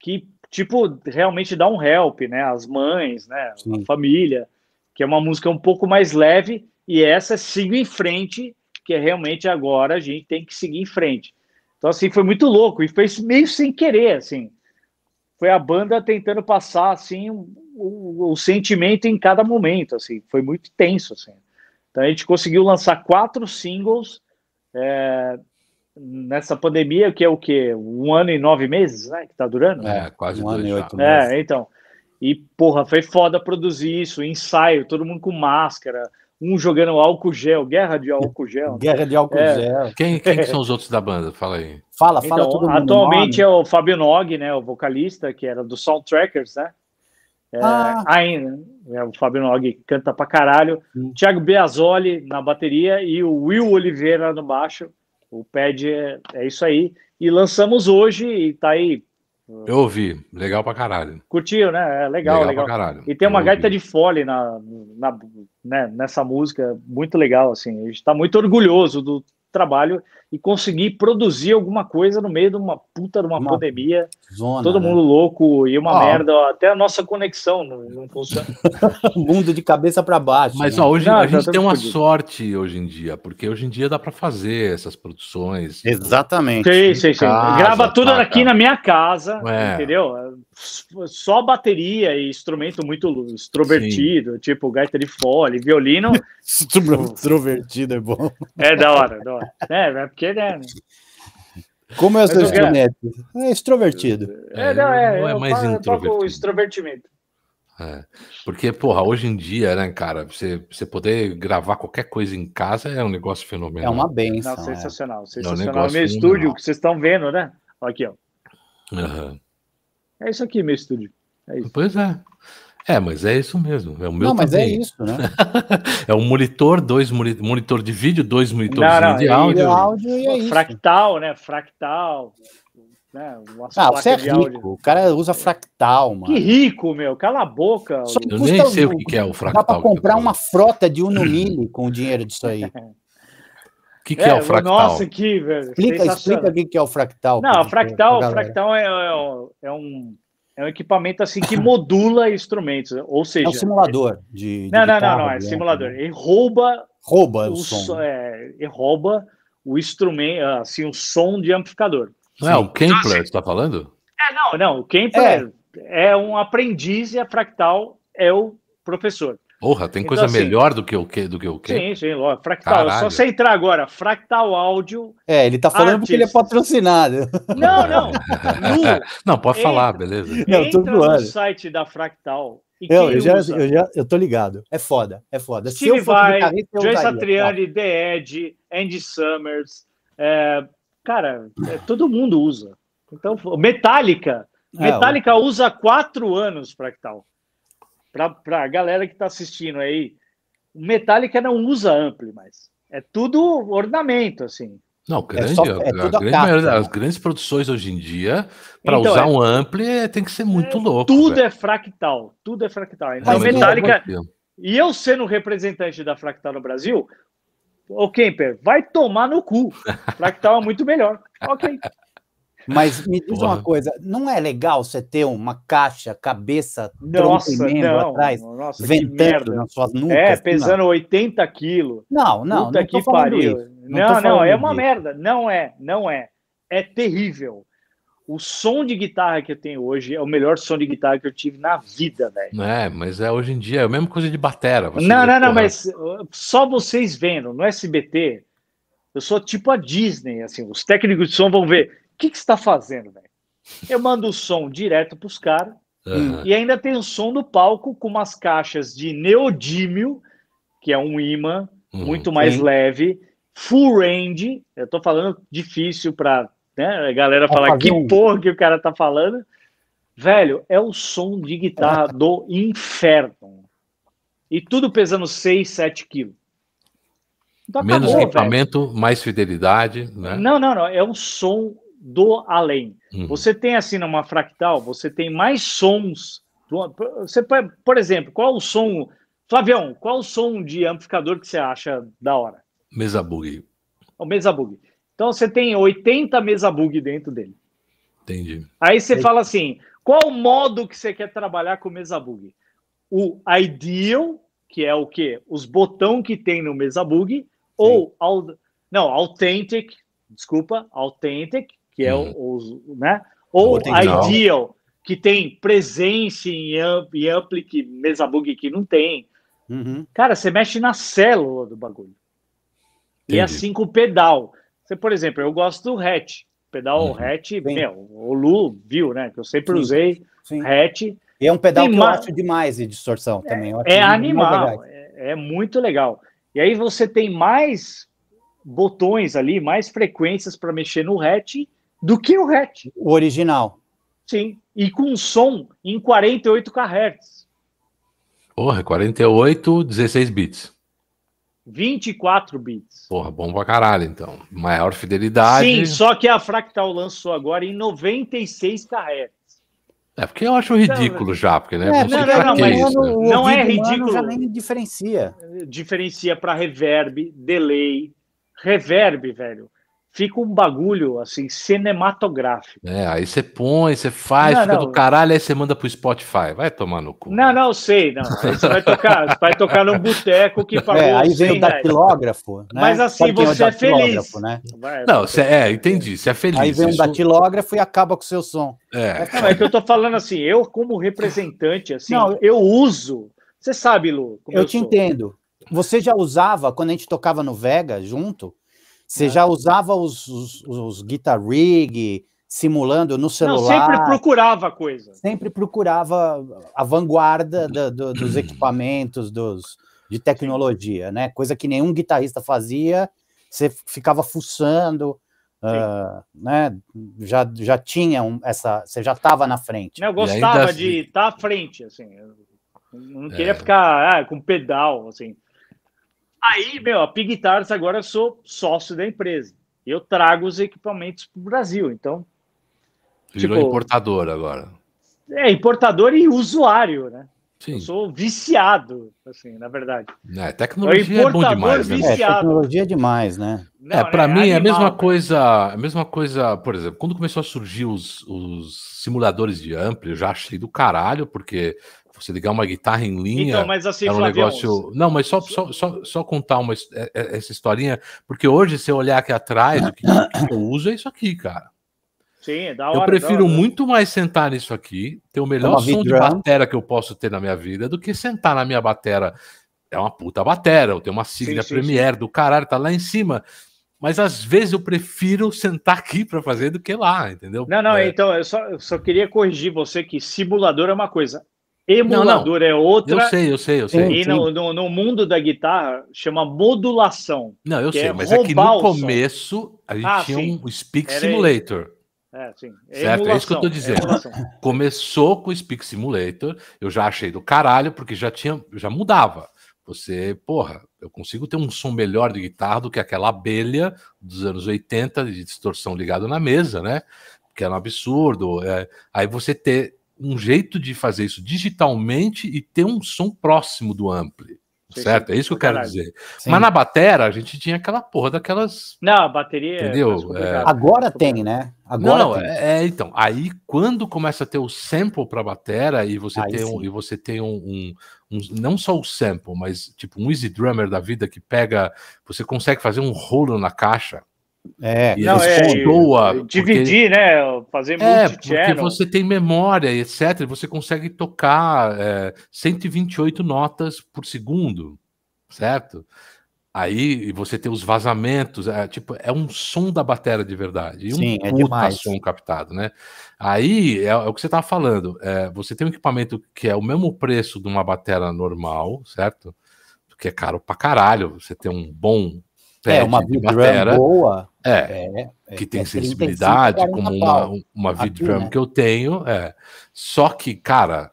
que tipo realmente dá um help, né? As mães, né? Sim. A família, que é uma música um pouco mais leve, e essa é Sigo em Frente, que é realmente agora a gente tem que seguir em frente. Então, assim, foi muito louco, e foi meio sem querer, assim. Foi a banda tentando passar, assim, o, o- o sentimento em cada momento, assim. Foi muito tenso, assim. Então, a gente conseguiu lançar quatro singles é, nessa pandemia, que é o quê? Um ano e nove meses, né? Que tá durando? É, quase um ano dois e já. oito meses. É, então. E, porra, foi foda produzir isso, ensaio, todo mundo com máscara, um jogando álcool gel, guerra de álcool gel. né? Guerra de álcool É. gel. Quem, quem que são os outros da banda? Fala aí. Fala, fala Então, todo mundo. atualmente nome. é o Fábio Nog, né, o vocalista, que era do Soundtrackers, né? É, Ah. Ainda, é, o Fábio Nog canta pra caralho. Hum. Thiago Beazzoli na bateria e o Will Oliveira no baixo. O pad é, é isso aí. E lançamos hoje e tá aí. Eu ouvi. Legal pra caralho. Curtiu, né? É legal, legal. pra caralho. E tem uma Eu gaita ouvi. de fole na, na, né, nessa música, muito legal, assim. A gente está muito orgulhoso do trabalho e conseguir produzir alguma coisa no meio de uma puta de uma, Uma pandemia, Zona, todo né? mundo louco e uma Ó. merda, até a nossa conexão não, não funciona. mundo de cabeça para baixo. Mas né? ó, hoje Não, a gente tem estamos uma fodidos. sorte hoje em dia, porque hoje em dia dá pra fazer essas produções. Exatamente. Sim, sim, sim. casa, Grava tudo saca? aqui na minha casa, É. entendeu? Só bateria e instrumento muito extrovertido, tipo gaita de fole, violino, Extrovertido é bom. é da hora, da hora. É, é porque, né? Como é o Mas seu eu quero- instrumento? É extrovertido. É, não, é, não é eu mais fa- eu toco introvertido. extrovertimento. É. Porque, porra, hoje em dia, né, cara, você, você poder gravar qualquer coisa em casa é um negócio É fenomenal. uma benção. Não, é. sensacional, sensacional. negócio meu fenomenal. estúdio, que vocês estão vendo, né? Aqui, ó. Aham. É isso aqui, meu estúdio. É isso. Pois é. É, mas é isso mesmo. É o meu Não, mas é isso, né? É um monitor, dois moni- monitor de vídeo, dois monitores Não, não, de áudio. E áudio e é isso. Fractal, né? Fractal. Né? Ah, você é rico. O cara usa fractal, mano. Que rico, meu. Cala a boca. Só Eu custa nem sei o um- que que é o Dá fractal. pra que eu comprar uma frota de Uno Mille com o dinheiro disso aí. O que, que é, o fractal? Nossa, aqui, velho. Explica, explica o que é o fractal. Não, pra- fractal, pra fractal é, é é um, é um equipamento assim que modula instrumentos. Ou seja, É um simulador de. de Não, não, não, guitarra, não, é né? simulador. Ele rouba Rouba o, o som. é, ele rouba o instrumento, assim, o som de amplificador. Não é o. Kempler, você tá falando? É, não, não, o Kemper é. um aprendiz e a Fractal é o professor. Porra, tem Então, coisa assim, melhor do que o que do que o quê? Sim, sim, lógico. Fractal. Caralho. Só você entrar agora, Fractal Áudio. É, ele tá falando porque ele é patrocinado. Não, não. Nu, Não, pode falar, Entra. beleza. Não, eu tô entra no zoando. site da Fractal. E Eu, eu, já, eu já eu tô ligado. É foda, é foda. Se Steve Vai, usaria, Satriani, The Edge, Andy Summers. é, cara, é, todo mundo usa. Então, Metallica. tá. É, Metallica usa há quatro anos Fractal. Pra, pra galera que tá assistindo aí, Metallica não usa ampli mais. É tudo ornamento, assim. Não, grande, só- a- é a a grande capa, maioria- né? as grandes produções hoje em dia, para Então, usar é- um ampli, é- tem que ser muito louco. Tudo velho. é fractal. Tudo é fractal. Então, Mas Metallica. é E eu sendo representante da Fractal no Brasil, ô Kemper, vai tomar no cu. Fractal é muito melhor. Ok. Mas me diz Porra. uma coisa, não é legal você ter uma caixa, cabeça, tronco Nossa, e membro não. atrás, Nossa, ventando nas suas nucas? É, assim, pesando 80 quilos. Não, não, Puta não que tô falando pariu. isso. Não Não, não, é uma disso. merda. Não é, não é. É terrível. O som de guitarra que eu tenho hoje é o melhor som de guitarra que eu tive na vida, velho. É, mas é hoje em dia é a mesma coisa de batera. você Não, não, não, porra, mas uh, só vocês vendo no SBT, eu sou tipo a Disney, assim, os técnicos de som vão ver. O que, que você está fazendo, velho? Eu mando o som direto para os caras aham. e ainda tem o som do palco com umas caixas de neodímio, que é um imã Uhum. muito mais sim. leve, full range. Eu tô falando difícil para né, a galera Pra falar que um- porra que o cara tá falando. Velho, é o som de guitarra do inferno. E tudo pesando 6, 7 quilos. Então Menos acabou, velho. equipamento, mais fidelidade, né? Não, não, não. É um som do além. Uhum. Você tem assim numa fractal, você tem mais sons. do- Você, pode- por exemplo, qual o som. Flavião, qual o som de amplificador que você acha da hora? Mesa bug, O mesa bug. Então você tem 80 mesa bug dentro dele. entendi. Aí você fala assim: qual o modo que você quer trabalhar com o mesa bug? O ideal, que é o quê? Os botão que tem no mesa bug, ou au- não, authentic, desculpa, authentic, que é Hum. o, os, né? Ou ideal, que tem presença em ampli, em ampli que mesa bug que não tem. Uhum. Cara, você mexe na célula do bagulho. E Entendi. assim com o pedal. Você, por exemplo, eu gosto do hatch. Pedal Uhum. hatch, meu, o Lu viu, né? Que eu sempre Sim. usei Sim. hatch. E é um pedal Tem que eu ma- acho demais de distorção também. eu acho É muito mais animal, legal. é, é muito legal. E aí você tem mais botões ali, mais frequências para mexer no hatch do que o hatch. O original. Sim. E com som em 48 kHz. Porra, 48, 16 bits. 24 bits. Porra, bom pra caralho, então. Maior fidelidade. Sim, só que a Fractal lançou agora em 96 kHz. É porque eu acho ridículo já, porque, né? É, não, não, não, mas isso, né? Não é ridículo. Já nem diferencia. diferencia para reverb, delay. Reverb, velho, fica um bagulho assim cinematográfico. É, aí você põe, você faz, Não, fica não. do caralho, aí você manda pro Spotify. Vai tomar no cu. Não, não, eu sei, não. Aí você vai tocar, vai tocar num boteco que pagou É, aí vem 100 o datilógrafo. Né? Mas assim, Sabe quem você é feliz. Né? Vai, Não, você, é, entendi. Você é feliz. Aí vem um isso- datilógrafo e acaba com o seu som. É, Não, é que eu tô falando assim, eu como representante, assim, Não, eu uso. Você sabe, Lu, como Eu eu, te sou. entendo. Você já usava, quando a gente tocava no Vega junto, você É. já usava os, os, os Guitar Rig simulando no Não, celular. sempre procurava coisa. sempre procurava a vanguarda da- do- dos equipamentos, dos, de tecnologia, né? Coisa que nenhum guitarrista fazia, você ficava fuçando, ah, né? Já, já tinha um- essa, você já estava na frente. Eu ainda gostava assim- de estar à frente, assim. Eu não queria É. ficar ah, com pedal, assim. Aí, meu, a Pig Guitars agora eu sou sócio da empresa. Eu trago os equipamentos para o Brasil. Então, virou tipo- importador agora. é importador e usuário, né? Sim. Eu sou viciado, assim, na verdade. É, tecnologia é bom demais, né? É, tecnologia é demais, né? Não, é, para né, mim é a mesma né? coisa, a mesma coisa, por exemplo, quando começou a surgir os, os simuladores de ampli, eu já achei do caralho, porque você ligar uma guitarra em linha Então, mas assim, é um Flavião, negócio. Não, mas só, só, só, só contar uma, é- é- essa historinha, porque hoje, se eu olhar aqui atrás, o que, eu uso é isso aqui, cara. Sim, é da hora. Eu prefiro hora. muito mais sentar nisso aqui, ter o melhor Uma som de batera que eu posso ter na minha vida, do que sentar na minha batera. É uma puta batera, eu tenho uma sigla sim, Premiere do caralho, tá lá em cima. Mas às vezes eu prefiro sentar aqui para fazer do que lá, entendeu? Não, não, É, então, eu só, eu só queria corrigir você que simulador é uma coisa, emulador é Eu outra, sei, eu sei, eu sei. E no, no, no mundo da guitarra chama modulação. Não, eu que sei, é mas é que no começo a gente Ah, tinha sim. um Speak Era Simulator. É, sim. Certo, é isso que eu tô dizendo. Começou com o Speak Simulator, eu já achei do caralho, porque já tinha, já mudava. Você, porra, eu consigo ter um som melhor de guitarra do que aquela abelha dos anos 80 de distorção ligada na mesa, né? Que era um absurdo. é. Aí você ter um jeito de fazer isso digitalmente e ter um som próximo do ampli. Sim, certo? é isso que eu quero caralho. dizer. Sim. Mas na batera a gente tinha aquela porra daquelas Não, a bateria Entendeu? é mais complicado. Agora tem, né? Agora não, tem. é, é, então. Aí quando começa a ter o sample para batera e você Aí tem um, e você tem um, um- um- não só o sample, mas tipo um easy drummer da vida que pega, você consegue fazer um rolo na caixa É, Não, é, pontua, e porque- dividir, né? Fazer é, porque você tem memória, etc. Você consegue tocar é, 128 notas por segundo, certo? Aí você tem os vazamentos, é, tipo, é um som da bateria de verdade. E um Sim, é puta demais. som captado, né? Aí é, é o que você estava falando. é, você tem um equipamento que é o mesmo preço de uma bateria normal, certo? Que é caro pra caralho. Você tem um bom é pad uma de V-Drum boa. É, É, é, que tem é 35, sensibilidade, 40 como uma, uma V-Drum né? que eu tenho. É. Só que, cara,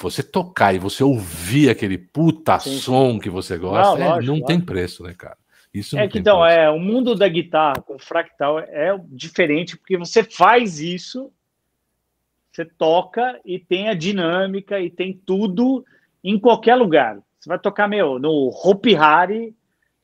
você tocar e você ouvir aquele puta Sim, sim. som que você gosta, Não, é, lógico, não tem preço, né, cara? Isso É que então, preço. é, o mundo da guitarra com fractal é diferente, porque você faz isso, você toca e tem a dinâmica e tem tudo em qualquer lugar. Você vai tocar, meu, no Hopi Hari,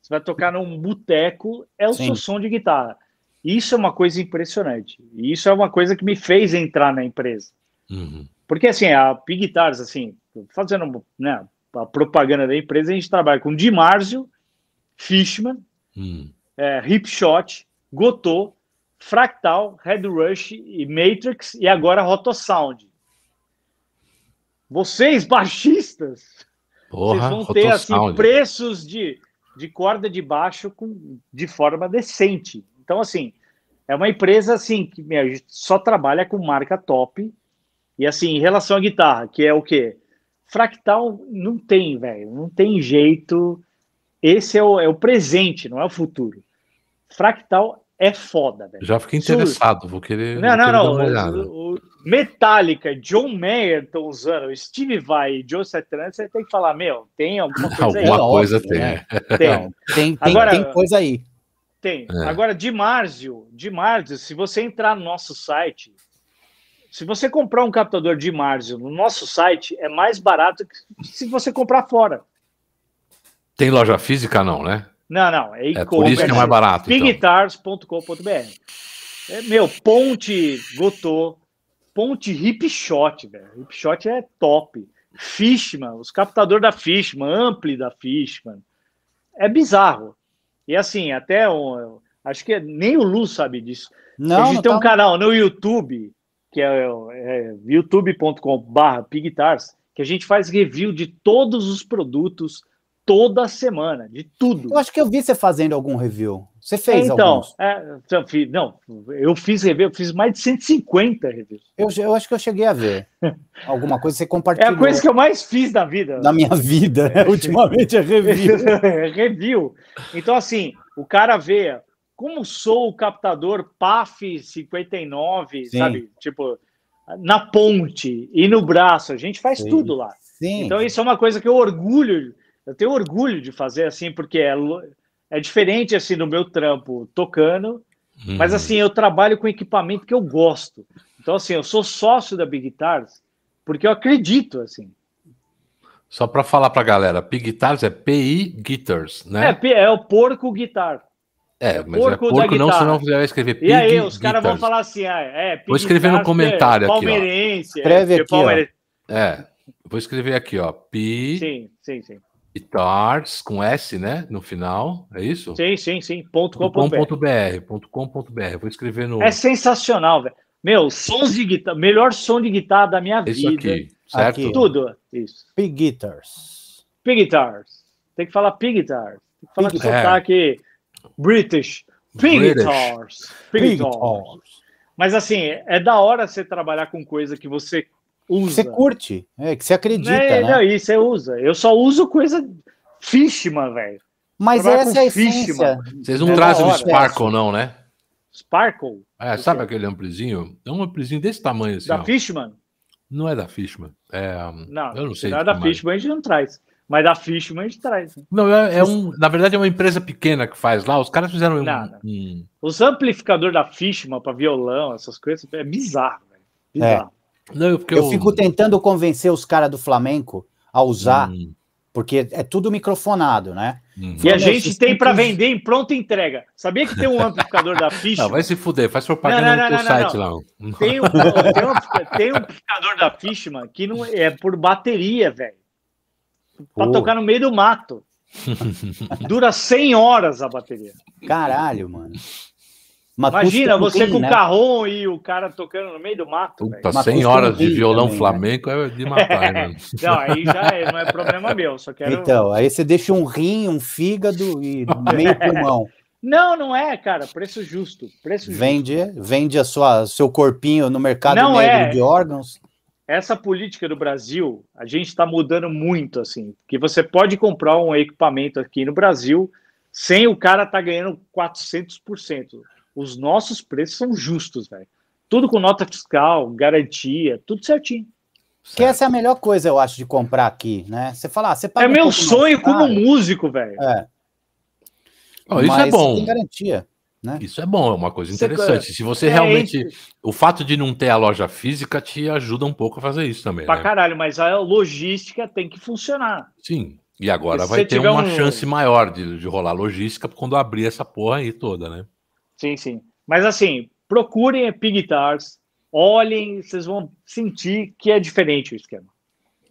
você vai tocar num boteco, é o Sim. seu som de guitarra. Isso é uma coisa impressionante. E isso é uma coisa que me fez entrar na empresa. Uhum. Porque assim, a Pig Guitars, assim, fazendo né, a propaganda da empresa, a gente trabalha com Dimarzio, Fishman, Hum. é, Hipshot, Gotô, Fractal, Red Rush e Matrix e agora Rotosound. Vocês, baixistas, Porra, vocês vão ter assim, preços de, de corda de baixo com, de forma decente. Então, assim, é uma empresa assim que meu, só trabalha com marca top. E assim, em relação à guitarra, que é o quê? Fractal não tem, velho, não tem jeito. Esse é o, é o presente, não é o futuro. Fractal é foda, velho. Já fiquei interessado, vou querer, Não, vou não, querer dar uma não. olhada. O, o Metallica, John Mayer estão usando, Steve Vai e Joe Satriani, você tem que falar, meu, tem alguma coisa aí? Alguma coisa óbvio, tem. né? Tem, Não, tem, tem, Agora- tem coisa aí. tem. É. Agora, de Marzio, de Marzio, se você entrar no nosso site, se você comprar um captador de Marzio no nosso site, é mais barato que se você comprar fora. Tem loja física, não, né? Não, não, é É por isso que é mais barato. Então. Piguitars.com.br. É, meu, Ponte Gotô, Ponte Hip Shot, velho. Hip Shot é top. Fishman, os captadores da Fishman, Ampli da Fishman. É bizarro. E assim, até um, acho que nem o Lu sabe disso. Não, a gente não tem um tá- canal no YouTube, que é, é youtube.com.br Pigtars, que a gente faz review de todos os produtos toda semana, de tudo. Eu acho que eu vi você fazendo algum review. Você fez então, alguns. é, eu fiz- não, eu fiz review, eu fiz mais de 150 reviews. Eu, eu acho que eu cheguei a ver. Alguma coisa você É compartilhou. a coisa que eu mais fiz da vida. Na minha vida, né? ultimamente é review. review. Então, assim, o cara vê como sou o captador PAF 59, Sim. sabe? Tipo, na ponte e no braço. A gente faz Sim. tudo lá. Sim. Então, isso é uma coisa que eu orgulho, eu tenho orgulho de fazer assim, porque é, é diferente assim do meu trampo tocando, mas Uhum. assim, eu trabalho com equipamento que eu gosto. Então, assim, eu sou sócio da Big Guitars porque eu acredito, assim. Só para falar pra galera, Pig Guitars é PI Guitars, É, né? pe- é o porco guitar. É, é mas porco é porco não, senão você vai escrever Pig E aí, os caras vão falar assim, ah, é, Pig Vou escrever no Guitars, comentário é aqui, ó. palmeirense, Escreve é, aqui, ó. palmeire- É, vou escrever aqui, ó. Pi, Sim, sim, sim. Guitars com S, né? No final, é isso? Sim, sim, sim. Ponto com, .com.br. ponto BR. Ponto .com, ponto .br. Vou escrever no. É sensacional, velho. Meu, sons de guitarra, melhor som de guitarra da minha Isso vida. aqui, certo? Aqui. Tudo, isso. Big Guitars. Pig guitars. Tem que falar pig guitars. Tem que falar com Pig- É. sotaque British. Pig British. guitars. Pig. Guitars. Mas assim, é da hora você trabalhar com coisa que você usa. Você curte, é, que você acredita, É, né? não, isso você usa. Eu só uso coisa Fishman, velho. Mas trabalhar essa com é a Fishman. essência. Vocês não É trazem o. Sparkle, não, né? Sparkle, É, sabe aquele amplizinho? É um amplizinho desse tamanho assim. da ó. Fishman. Não é da Fishman. É, Não, eu não sei. se não é da. Fishman a gente não traz. Mas da Fishman a gente traz. Não, é, é um. Na verdade, é uma empresa pequena que faz lá. Os caras fizeram um. Nada. um- Os amplificadores da Fishman para violão, essas coisas, é bizarro, velho. Bizarro. Não, eu, porque Eu fico tentando convencer os caras do Flamenco a usar, Hum, porque é tudo microfonado, né? hum. E a gente tem para vender em pronta entrega. Sabia que tem um amplificador da Fishman? Não, vai se fuder, faz propaganda Não, não, no site não. lá. Tem um, tem, um, tem um amplificador da Fishman que não é por bateria, velho. Pra Pô. tocar no meio do mato. Dura 100 horas a bateria. Caralho, mano. Imagina você com o né? carrom e o cara tocando no meio do mato. Puta, Mas 100 custa horas de violão também, né? flamenco é de matar, né? Não, aí já é, não é problema meu. Só quero. Então, aí você deixa um rim, um fígado e meio pulmão. Não, não é, cara. Preço justo. Preço justo. Vende, vende a sua, seu corpinho no mercado Não negro é. de órgãos. essa política do Brasil, a gente está mudando muito, assim, que você pode comprar um equipamento aqui no Brasil sem o cara estar ganhando 400%. Os nossos preços são justos, velho. Tudo com nota fiscal, garantia, tudo certinho. Que essa é a melhor coisa, eu acho, de comprar aqui, né? Você fala, ah, você paga é um meu pouco mais sonho como músico, velho. É, Ó, isso é mas bom. Tem garantia. Isso é bom, é uma coisa Você- interessante. Se você É, realmente. entre- O fato de não ter a loja física te ajuda um pouco a fazer isso também. Pra né? caralho, mas a logística tem que funcionar. Sim. E agora vai você ter uma um- chance maior de, de rolar logística quando abrir essa porra aí toda, né? Sim, sim. Mas assim, procurem Pig Guitars, olhem, vocês vão sentir que é diferente o esquema.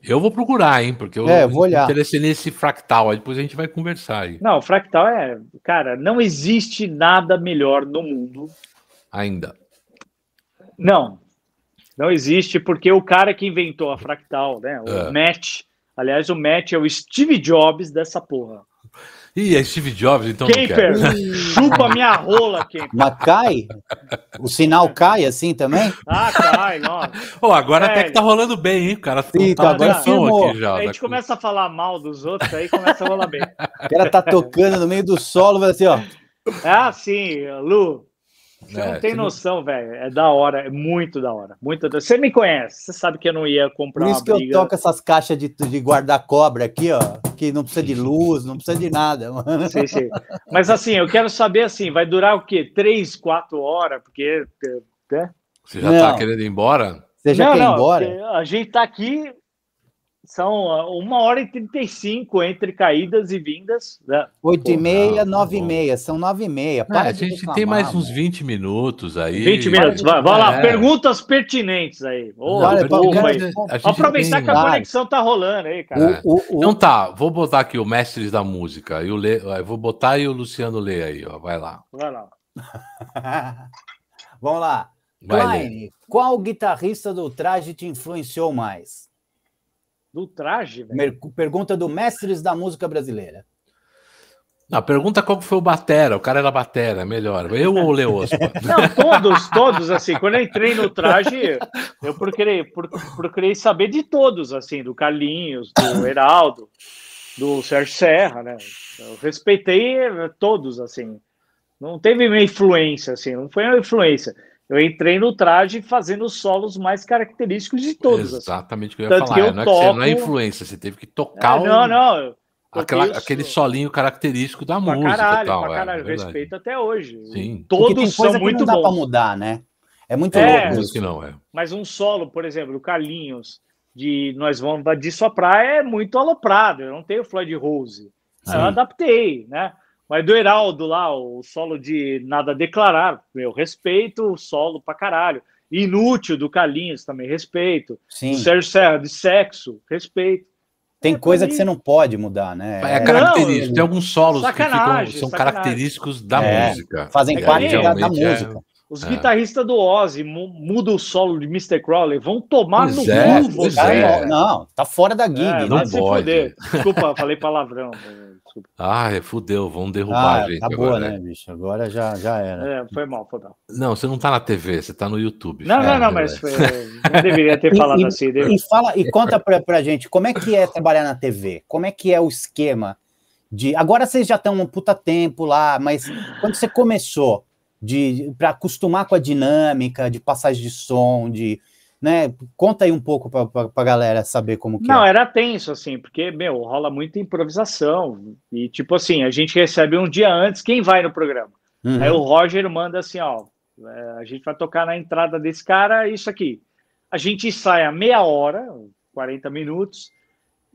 Eu vou procurar, hein? Porque eu, É, eu vou olhar. me interessei nesse fractal aí, depois a gente vai conversar aí. Não, o fractal é. Cara, não existe nada melhor no mundo. Ainda. Não. Não existe, porque o cara que inventou a fractal, né? O É. Matt. Aliás, o Matt é o Steve Jobs dessa porra. Ih, é Steve Jobs, então Kemper, chupa minha rola, Kemper. Mas cai? O sinal cai assim também? Ah, cai, nossa. Pô, agora até que tá rolando bem, hein, cara? Sim, tá agora aqui já. A gente começa a falar mal dos outros, aí começa a rolar bem. O cara tá tocando no meio do solo, vai assim, ó. Ah, sim, Lu. Você É, não tem você não- noção, velho. É da hora, é muito da hora. Muito da... Você me conhece, você sabe que eu não ia comprar Por isso uma que eu briga. toco essas caixas de, de guarda-cobra aqui, ó. Que não precisa de luz, não precisa de nada, mano. Sim, sim. Mas assim, eu quero saber assim, vai durar o quê? Três, quatro horas? Porque. né? Você já tá Não. querendo ir embora? Você já não, quer ir não, embora? A gente tá aqui. São uma hora e trinta e cinco entre caídas e vindas. Né? Oito e Pô, meia, não, nove e tá bom. meia. São nove e meia. Para a de gente reclamar, tem mais uns mano. 20 minutos aí. 20 minutos. Vai, vai lá, É. perguntas pertinentes aí. Ô, Olha, a Aproveitar tem- que a Vai. conexão tá rolando aí, cara. O, o, o- Então tá, vou botar aqui o Mestres da Música. E o Le... eu vou botar e o Luciano lê aí, ó. Vai lá. Vai lá. Vamos lá. Vai ler. Klein, qual guitarrista do traje te influenciou mais? Do traje, velho. Pergunta do Mestres da Música Brasileira. Não, pergunta qual que foi o Batera. O cara era Batera, melhor. Eu ou o Leospa? Não, todos, todos, assim, quando eu entrei no traje, eu procurei, pro- procurei saber de todos, assim, do Carlinhos, do Heraldo, do Sérgio Serra, né? Eu respeitei eh, todos, assim. Não teve uma influência, assim, não foi uma influência. Eu entrei no traje fazendo os solos mais característicos de todos. assim. Exatamente o que eu ia Tanto falar. eu não, é que você, não é toco- influência, você teve que É, tocar o- não, não. eu aquela- aquele solinho característico da Pra música. caralho, e tal, pra é, caralho. é respeito até hoje. Sim. Todos coisa são que muito não dá pra bons. mudar, né? É muito É. louco isso. que não é. Mas um solo, por exemplo, do Carlinhos, de Nós Vamos Invadir Sua Praia, é muito aloprado. Eu não tenho Floyd Rose. Sim. Eu adaptei, né? Mas do Heraldo lá, o solo de Nada a Declarar, meu, respeito o solo pra caralho. Inútil do Carlinhos também, respeito. Sim. O Sérgio Serra, de Sexo, respeito. Tem É, coisa que você não pode mudar, né? É característico. Não, Tem alguns solos que ficam, são sacanagem. característicos da É, música. fazem É parte da, da é- música. Os É. guitarristas do Ozzy mu- mudam o solo de Mr. Crowley, vão tomar Pois no é, cu é. Não, tá fora da gig. É, né? não se pode. Desculpa, falei palavrão. Desculpa. Ah, é, fudeu, vão derrubar Ah, a gente acabou, agora. né, bicho? Agora já, já era. É, foi mal, foi mal. Não, você não tá na TV, você tá no YouTube. Não, não, É, não, é. mas foi- não deveria ter falado e- assim. deve- E fala e conta pra, pra gente como é que é trabalhar na TV? Como é que é o esquema de. Agora vocês já estão um puta tempo lá, mas quando você começou de para acostumar com a dinâmica de passagem de som, de. Né? Conta aí um pouco pra, pra, pra galera saber como que Não, é. era tenso, assim, porque, meu, rola muita improvisação. E, tipo assim, a gente recebe um dia antes quem vai no programa. Uhum. Aí o Roger manda assim, ó, é, a gente vai tocar na entrada desse cara isso aqui. A gente ensaia meia hora, 40 minutos,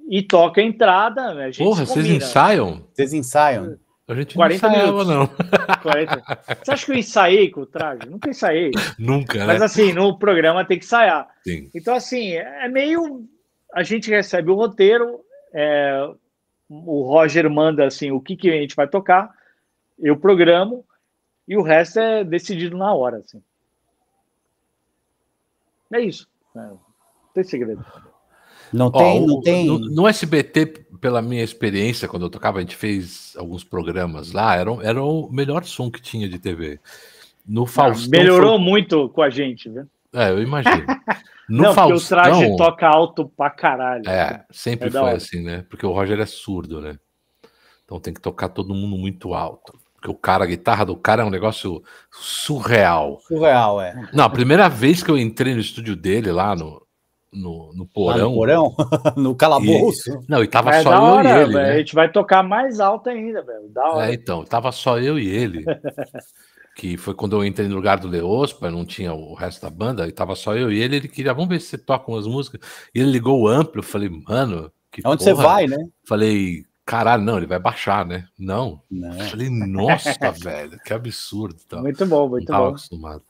e toca a entrada, né? A gente Porra, vocês ensaiam? Vocês ensaiam? A gente 40 não ensaiava, minutos. não. 40. Você acha que eu ensaiei com o traje? Nunca ensaiei. Nunca, né? Mas assim, no programa tem que ensaiar. Sim. Então, assim, é meio. A gente recebe o roteiro, é, o Roger manda assim o que, que a gente vai tocar, eu programo, e o resto é decidido na hora. Assim. É isso. É, não tem segredo. Não Ó, tem, o- não tem. No, no SBT, pela minha experiência, quando eu tocava, a gente fez alguns programas lá, era, o- era o melhor som que tinha de TV. No Faustão. Melhorou muito com a gente, viu? foi- É, eu imagino. No não, porque o Faustão. traje toca alto pra caralho. É, sempre É foi assim, né? Porque o Roger é surdo, né? Então tem que tocar todo mundo muito alto. Porque o cara, a guitarra do cara é um negócio surreal. Surreal, é. Não, a primeira vez que eu entrei no estúdio dele lá no, no, no porão. no porão? no calabouço? Não, e tava é só eu hora, e ele. né? A gente vai tocar mais alto ainda, velho. Da hora. É, então, tava só eu e ele. que foi quando eu entrei no lugar do Leospa, não tinha o resto da banda, e tava só eu e ele. Ele queria, vamos ver se você toca umas músicas. E ele ligou o amplo, eu falei, mano, que Onde você porra. vai, né? Falei, caralho, não, ele vai baixar, né? Não. Não. Falei, nossa, velho, que absurdo. Então, Muito bom, não muito tava bom. acostumado.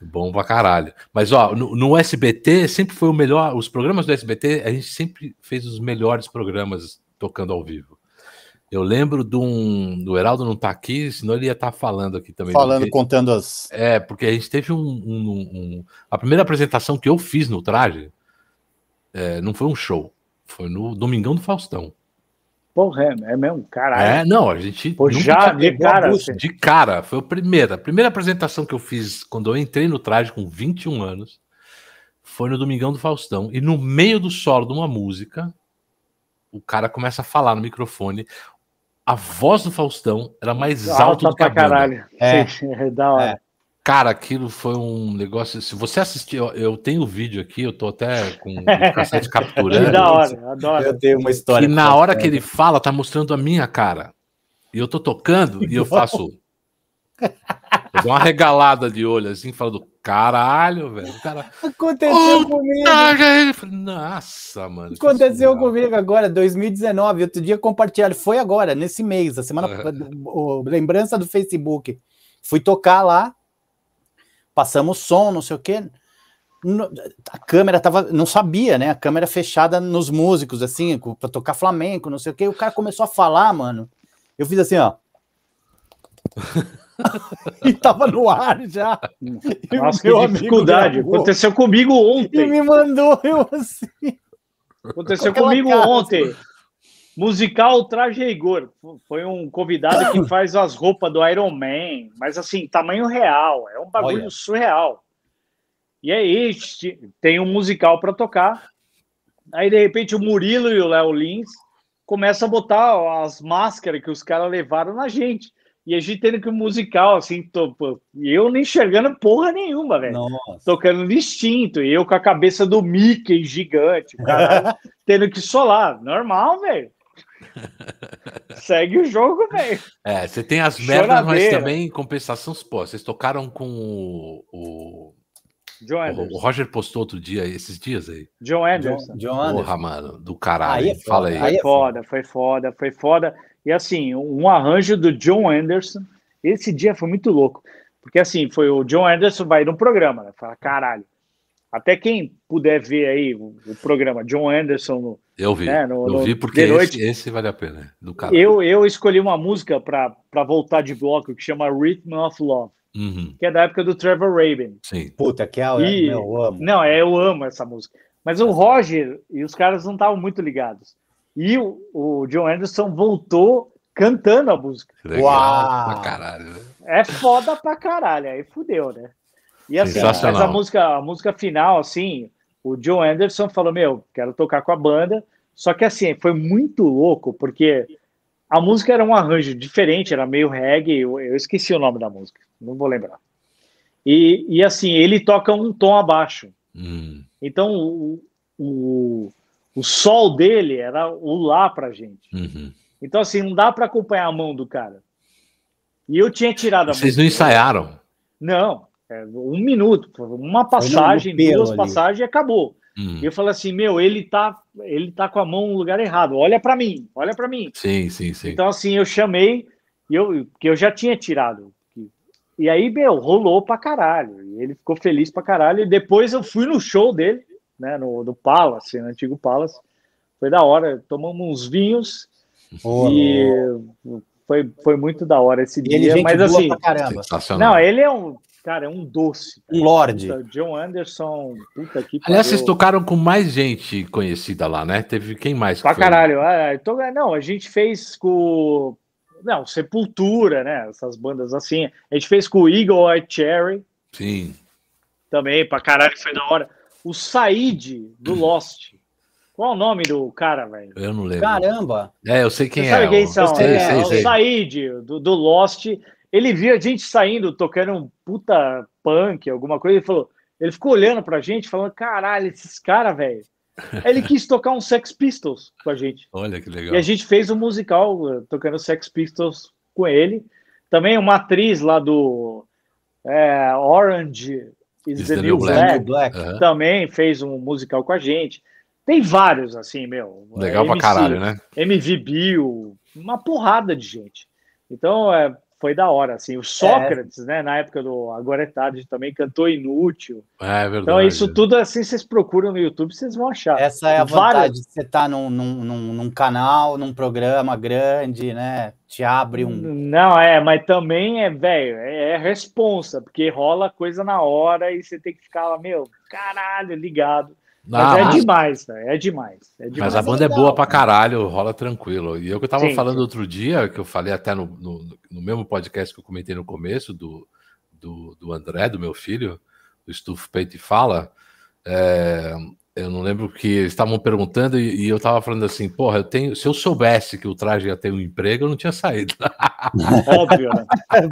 Bom pra caralho. Mas, ó, no, no SBT sempre foi o melhor. Os programas do SBT, a gente sempre fez os melhores programas tocando ao vivo. Eu lembro de um, do Heraldo não tá aqui, senão ele ia estar falando aqui também. Falando, contando as. É, porque a gente teve um, um- um- A primeira apresentação que eu fiz no traje é, não foi um show, foi no Domingão do Faustão. Porra, é, é mesmo, caralho. É, não, a gente. Pô, nunca já de cara, assim. De cara, foi a primeira. A primeira apresentação que eu fiz quando eu entrei no traje com 21 anos foi no Domingão do Faustão. E no meio do solo de uma música, o cara começa a falar no microfone. A voz do Faustão era mais alta do que a pra banda. caralho. É. Sim, é da hora. Cara, aquilo foi um negócio. Se você assistir, eu, eu tenho o vídeo aqui, eu tô até com o cassete Que capturando. da hora, adoro. Eu tenho uma história. E na hora que ele fala, tá mostrando a minha cara. E eu tô tocando e eu faço. Eu dou uma regalada de olho assim, falando, caralho, velho. O cara. Aconteceu Oh, comigo. Nossa, mano. que Aconteceu comigo agora, 2019. Outro dia compartilharam. Foi agora, nesse mês, a semana. o- lembrança do Facebook. Fui tocar lá, passamos som, não sei o quê. A câmera tava. Não sabia, né? A câmera fechada nos músicos, assim, pra tocar flamenco, não sei o quê. O cara começou a falar, mano. Eu fiz assim, ó. e tava no ar já. E Nossa, que dificuldade. gravou Aconteceu comigo E ontem. me mandou eu assim. Aconteceu comigo cara, ontem. Musical Traje a Rigor. Foi um convidado que faz as roupas do Iron Man, mas assim, tamanho real. É um bagulho Olha. surreal. E aí, ti- tem um musical para tocar. Aí, de repente, o Murilo e o Léo Lins começam a botar as máscaras que os caras levaram na gente. E a gente tendo que o musical, assim, tô- eu nem enxergando porra nenhuma, velho tocando distinto, e eu com a cabeça do Mickey gigante, o cara tendo que solar. Normal, velho. Segue o jogo, velho. É, você tem as merdas, mas também em compensação, pô, vocês tocaram com o, o, John o-. Roger postou outro dia, esses dias aí. John Anderson. John, John Anderson. Porra, mano, do caralho. Aí é Fala aí. aí Foi é foda, foi foda, foi foda. E assim, um arranjo do John Anderson. Esse dia foi muito louco. Porque assim, foi o John Anderson vai no programa, né? Fala, caralho. Até quem puder ver aí o, o programa John Anderson no, Eu vi. né, no- eu no- vi porque noite. esse, esse vale a pena. é, Do cara. eu, eu escolhi uma música para voltar de bloco que chama Rhythm of Love, Uhum, que é da época do Trevor Rabin. sim. Puta, que é, E- meu, eu amo. Não, é, eu amo essa música. Mas o Roger e os caras não estavam muito ligados. E o, o John Anderson voltou cantando a música. Legal. Uau! Pra caralho. né? É foda pra caralho, aí fudeu, né? E assim, mas Sensacional. a música, a música final, assim, o John Anderson falou: Meu, quero tocar com a banda. Só que assim, foi muito louco, porque a música era um arranjo diferente, era meio reggae, eu, eu esqueci o nome da música, não vou lembrar. E, e assim, ele toca um tom abaixo. Hum, Então, o, o, o sol dele era o lá pra gente. uhum. Então, assim, não dá para acompanhar a mão do cara. E eu tinha tirado a Vocês música. não ensaiaram? Não, é um minuto, uma passagem, duas ali. passagens e acabou. Hum, E eu falei assim, meu, ele tá, ele tá com a mão no lugar errado. Olha para mim, olha para mim. Sim, sim, sim. Então assim, eu chamei e eu que eu já tinha tirado. E aí, meu, rolou pra caralho. E ele ficou feliz pra caralho. E depois eu fui no show dele, né, no, no Palace, no antigo Palace. Foi da hora. Tomamos uns vinhos Ô, e foi, foi muito da hora esse E dia. Mas assim, pra caramba. Sensacional. não, ele é um cara, é um doce. Um lorde. Puta, John Anderson, puta que Aliás, vocês tocaram com mais gente conhecida lá, né? Teve quem mais? Pra caralho. Ah, então, não, a gente fez com. Não, Sepultura, né? Essas bandas assim. A gente fez com o Eagle Eye Cherry Sim. também, pra caralho, foi da hora. O Said do Lost. Qual é o nome do cara, velho? Eu não lembro. Caramba. É, eu sei quem Você é. sabe quem eu- são? Sei, É, sei, o sei. Said do, do Lost. Ele viu a gente saindo, tocando um puta punk, alguma coisa, ele falou. Ele ficou olhando pra gente, falando: caralho, esses caras, velho. Ele quis tocar um Sex Pistols com a gente. Olha que legal. E a gente fez um musical eh, tocando Sex Pistols com ele. Também uma atriz lá do é, Orange is, the, New Black, Black. Aham. também fez um musical com a gente. Tem vários, assim, meu. Legal pra MC caralho, né? MV Bill, uma porrada de gente. Então, é, foi da hora, assim. O Sócrates, né, na época do Agora é Tarde, também cantou Inútil. É verdade. Então, isso tudo, assim, vocês procuram no YouTube, vocês vão achar. Essa é a Várias- vantagem de você estar num, num, num, num canal, num programa grande, né? Te abre um. Não, é, mas também é, velho, é, é responsa, porque rola coisa na hora e você tem que ficar lá, meu, caralho, ligado. Mas Ah, é mas- demais, é demais. É demais. Mas a banda é boa pra caralho, rola tranquilo. E eu que eu tava Sim, falando sim. outro dia, que eu falei até no, no, no mesmo podcast que eu comentei no começo, do, do, do André, do meu filho, o Estufo Peito e Fala, é, eu não lembro que eles estavam perguntando e, e eu tava falando assim, porra, eu tenho, se eu soubesse que o traje ia ter um emprego, eu não tinha saído. Óbvio, né?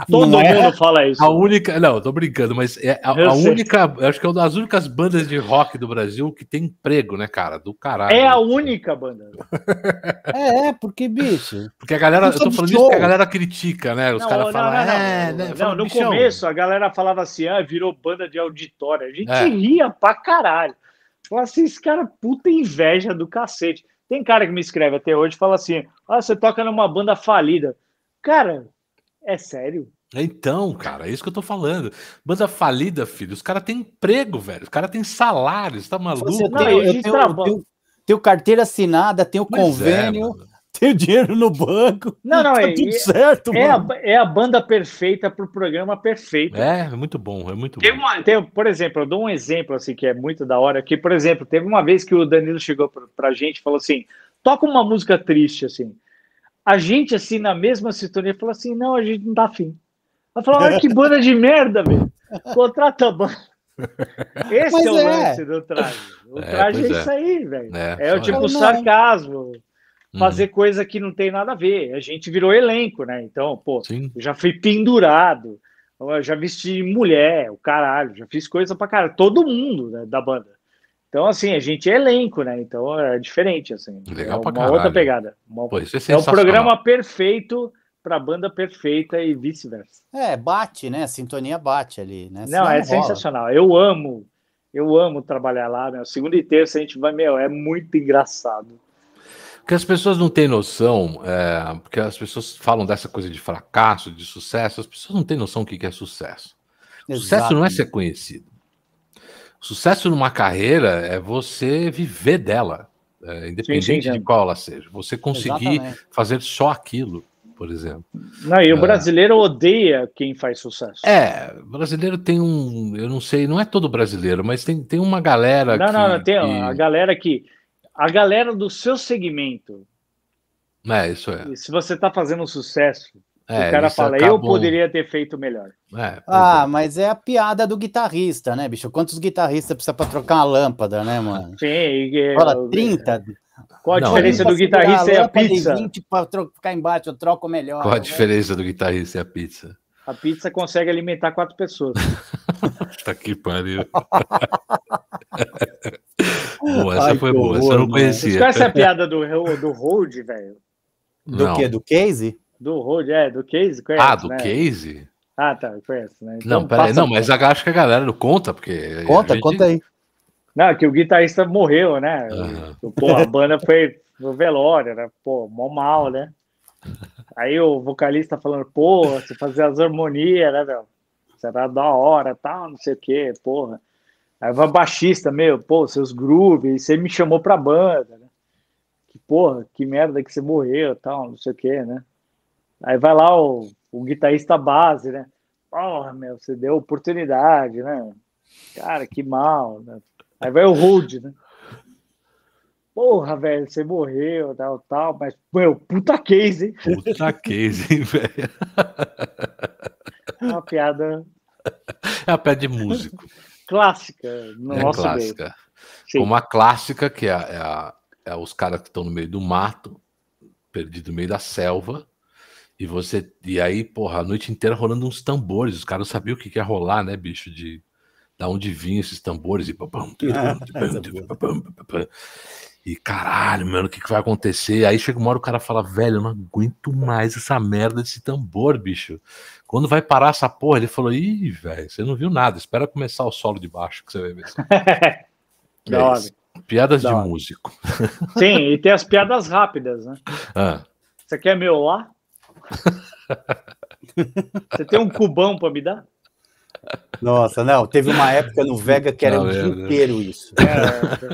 Todo Não é? mundo fala isso. A única, não, tô brincando, mas é a, a única, acho que é uma das únicas bandas de rock do Brasil que tem emprego, né, cara? Do caralho. É a única banda. É, é, porque, bicho. Porque a galera, eu tô falando isso porque a galera critica, né? Os caras falam, não, não, é, não. né? Não, no "Bichão". começo a galera falava assim, ah, virou banda de auditório. A gente É. ria pra caralho. Falava assim, esse cara puta inveja do cacete. Tem cara que me escreve até hoje e fala assim, ah, você toca numa banda falida. Cara, é sério? Então, cara, é isso que eu tô falando. Banda falida, filho. Os caras têm emprego, velho. Os caras têm salário. Você tá maluco? Você tem, eu gente tenho, eu tenho, tenho carteira assinada, tenho Pois é, convênio, mano. tenho dinheiro no banco. Não, não, tá é, tudo é, certo, é, mano. a, é a banda perfeita pro programa perfeito. É, é muito bom, é muito Tem bom. uma, tem, por exemplo, eu dou um exemplo assim que é muito da hora, que, por exemplo, teve uma vez que o Danilo chegou pra, pra gente e falou assim: toca uma música triste, assim. A gente, assim, na mesma sintonia, falou assim: não, a gente não tá afim. Ela falou: olha que banda de merda, velho. Contrata a banda. Esse é o é. lance do traje. O É, traje é, é. isso aí, velho. É, É, o tipo Não, não. sarcasmo, Uhum. fazer coisa que não tem nada a ver. A gente virou elenco, né? Então, pô, Sim. eu já fui pendurado, eu já vesti mulher, o caralho, já fiz coisa pra caralho. Todo mundo né, da banda. Então, assim, a gente é elenco, né? Então é diferente, assim. Legal é pra uma caralho. outra pegada. Uma- Pô, isso é é sensacional. programa perfeito pra banda perfeita e vice-versa. É, bate, né? A sintonia bate ali, né? Não, Senão é rola. sensacional. Eu amo, eu amo trabalhar lá, meu. Segunda e terça a gente vai, meu, é muito engraçado. Porque as pessoas não têm noção, é, porque as pessoas falam dessa coisa de fracasso, de sucesso, as pessoas não têm noção do que que é sucesso. Sucesso não é Exato. ser conhecido. Sucesso numa carreira é você viver dela, é, independente Sim, sim, sim. de qual ela seja. Você conseguir Exatamente. fazer só aquilo, por exemplo. Não, e o É. brasileiro odeia quem faz sucesso. É, brasileiro tem um. Eu não sei, não é todo brasileiro, mas tem, tem uma galera Não, que. não, não, tem que- a galera que. A galera do seu segmento, É, isso é. se você tá fazendo sucesso, É, o cara fala, eu acabam- poderia ter feito melhor. É, Ah, é. mas é a piada do guitarrista, né, bicho? Quantos guitarristas precisa pra trocar uma lâmpada, né, mano? Sim, Fala, 30? Qual a Não, diferença do guitarrista e a pizza? 20 pra tro- ficar embaixo, eu troco melhor. Qual a né? diferença do guitarrista e a pizza? A pizza consegue alimentar quatro pessoas. Tá que pariu. boa, essa Ai, foi boa, essa eu não conhecia. conhecem a piada do, do Hold, velho? Do Não. quê? Do case? Do Hold, é, do Case? Conhece, Ah, do né? case? Ah, tá, conhece, né? Não, peraí, não, mas acho que a galera não conta, porque. Conta, gente- conta aí. Não, que o guitarrista morreu, né? Aham. Pô, a banda foi no velório, né? Pô, mó mal, né? Aí o vocalista falando, pô, você fazia as harmonias, né, meu? Você era da hora, tal, não sei o quê, porra. Aí vai o baixista, meu, pô, seus grooves, você me chamou pra banda, né? Que porra, que merda que você morreu, tal, não sei o quê, né? Aí vai lá o, o guitarrista base, né? Porra, meu, você deu oportunidade, né? Cara, que mal, né? Aí vai o Hold, né? Porra, velho, você morreu, tal, tal, mas, meu, puta case, hein? Puta case, hein, velho? É Uma piada É a pé de músico. Clássica no é nosso meio. clássica. Sim. Como a clássica, que é, a- é a- é os caras que estão no meio do mato, perdido no meio da selva, e você. E aí, porra, a noite inteira rolando uns tambores. Os caras sabiam o que que ia rolar, né, bicho? De da onde vinham esses tambores e. papam, E caralho, mano, o que, que vai acontecer? Aí chega uma hora o cara fala, velho, eu não aguento mais essa merda desse tambor, bicho. Quando vai parar essa porra? Ele falou, ih, velho, você não viu nada, espera começar o solo de baixo que você vai ver. É hora. Piadas Da de hora. músico. Sim, e tem as piadas rápidas, né? Ah, Você quer meu lá? Você tem um cubão pra me dar? Nossa, não, teve uma época no Vega que era Não, o dia é, inteiro isso. É, Você, E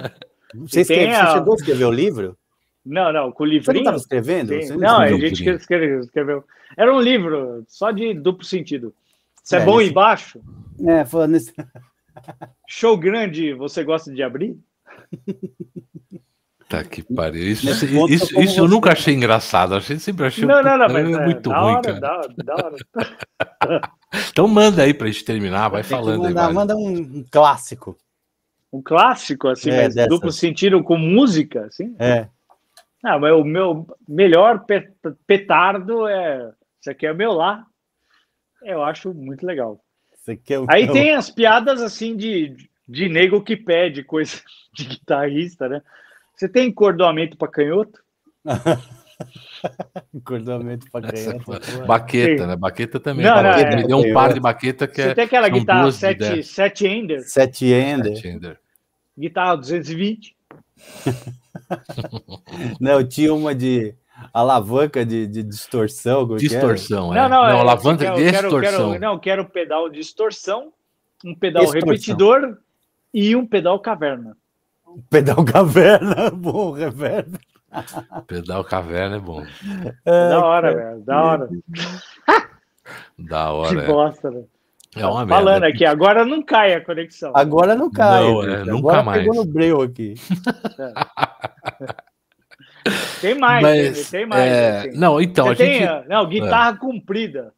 tem escreve- você a- chegou a escrever o livro? não, não, com o Você não livrinho. estava escrevendo? Você Não, a gente livrinho. escreveu, escreveu. Era um livro só de duplo sentido. Se é, É, bom esse- embaixo, É, falando isso. show grande, você gosta de abrir? tá que pariu. Isso, Nesse isso, isso, isso eu você- nunca achei engraçado. Achei, sempre achei um não, não, não, mas é, muito da ruim, hora, cara. da, da hora. Então manda aí pra gente terminar, vai falando aí. mandar, vai. manda um clássico. Um clássico, assim, É, mas duplo sentido com música, assim. É. Ah, mas o meu melhor pe- petardo é. Isso aqui é o meu lá. Eu acho muito legal. O Aí o- tem as piadas assim de, de nego que pede coisa de guitarrista, né? Você tem encordoamento para canhoto? Acordamento pra Essa criança. foi- Baqueta, Sim. né? Baqueta também. Não, não, é. Me deu um par de baqueta que Você é. tem aquela guitarra duas de 7, dez. 7 ender, Sete Ender. Tinder. guitarra 220. Não, tinha uma de alavanca de, de distorção. que era? Distorção, é. Não, não, é, alavanca eu de quero, distorção. Quero, não, quero pedal de distorção, um pedal repetidor e um pedal caverna. Pedal caverna, bom, reverb. Pedal caverna é bom. da hora, velho. Da hora. Da Que hora. é. bosta, né? É uma Falando merda. aqui, agora não cai a conexão. Agora não cai. Não, é, Agora nunca mais. pegou no breu aqui. Tem mais, Mas, tem, tem mais. é, assim. Não, então, Você a tem, gente. É. não, guitarra comprida,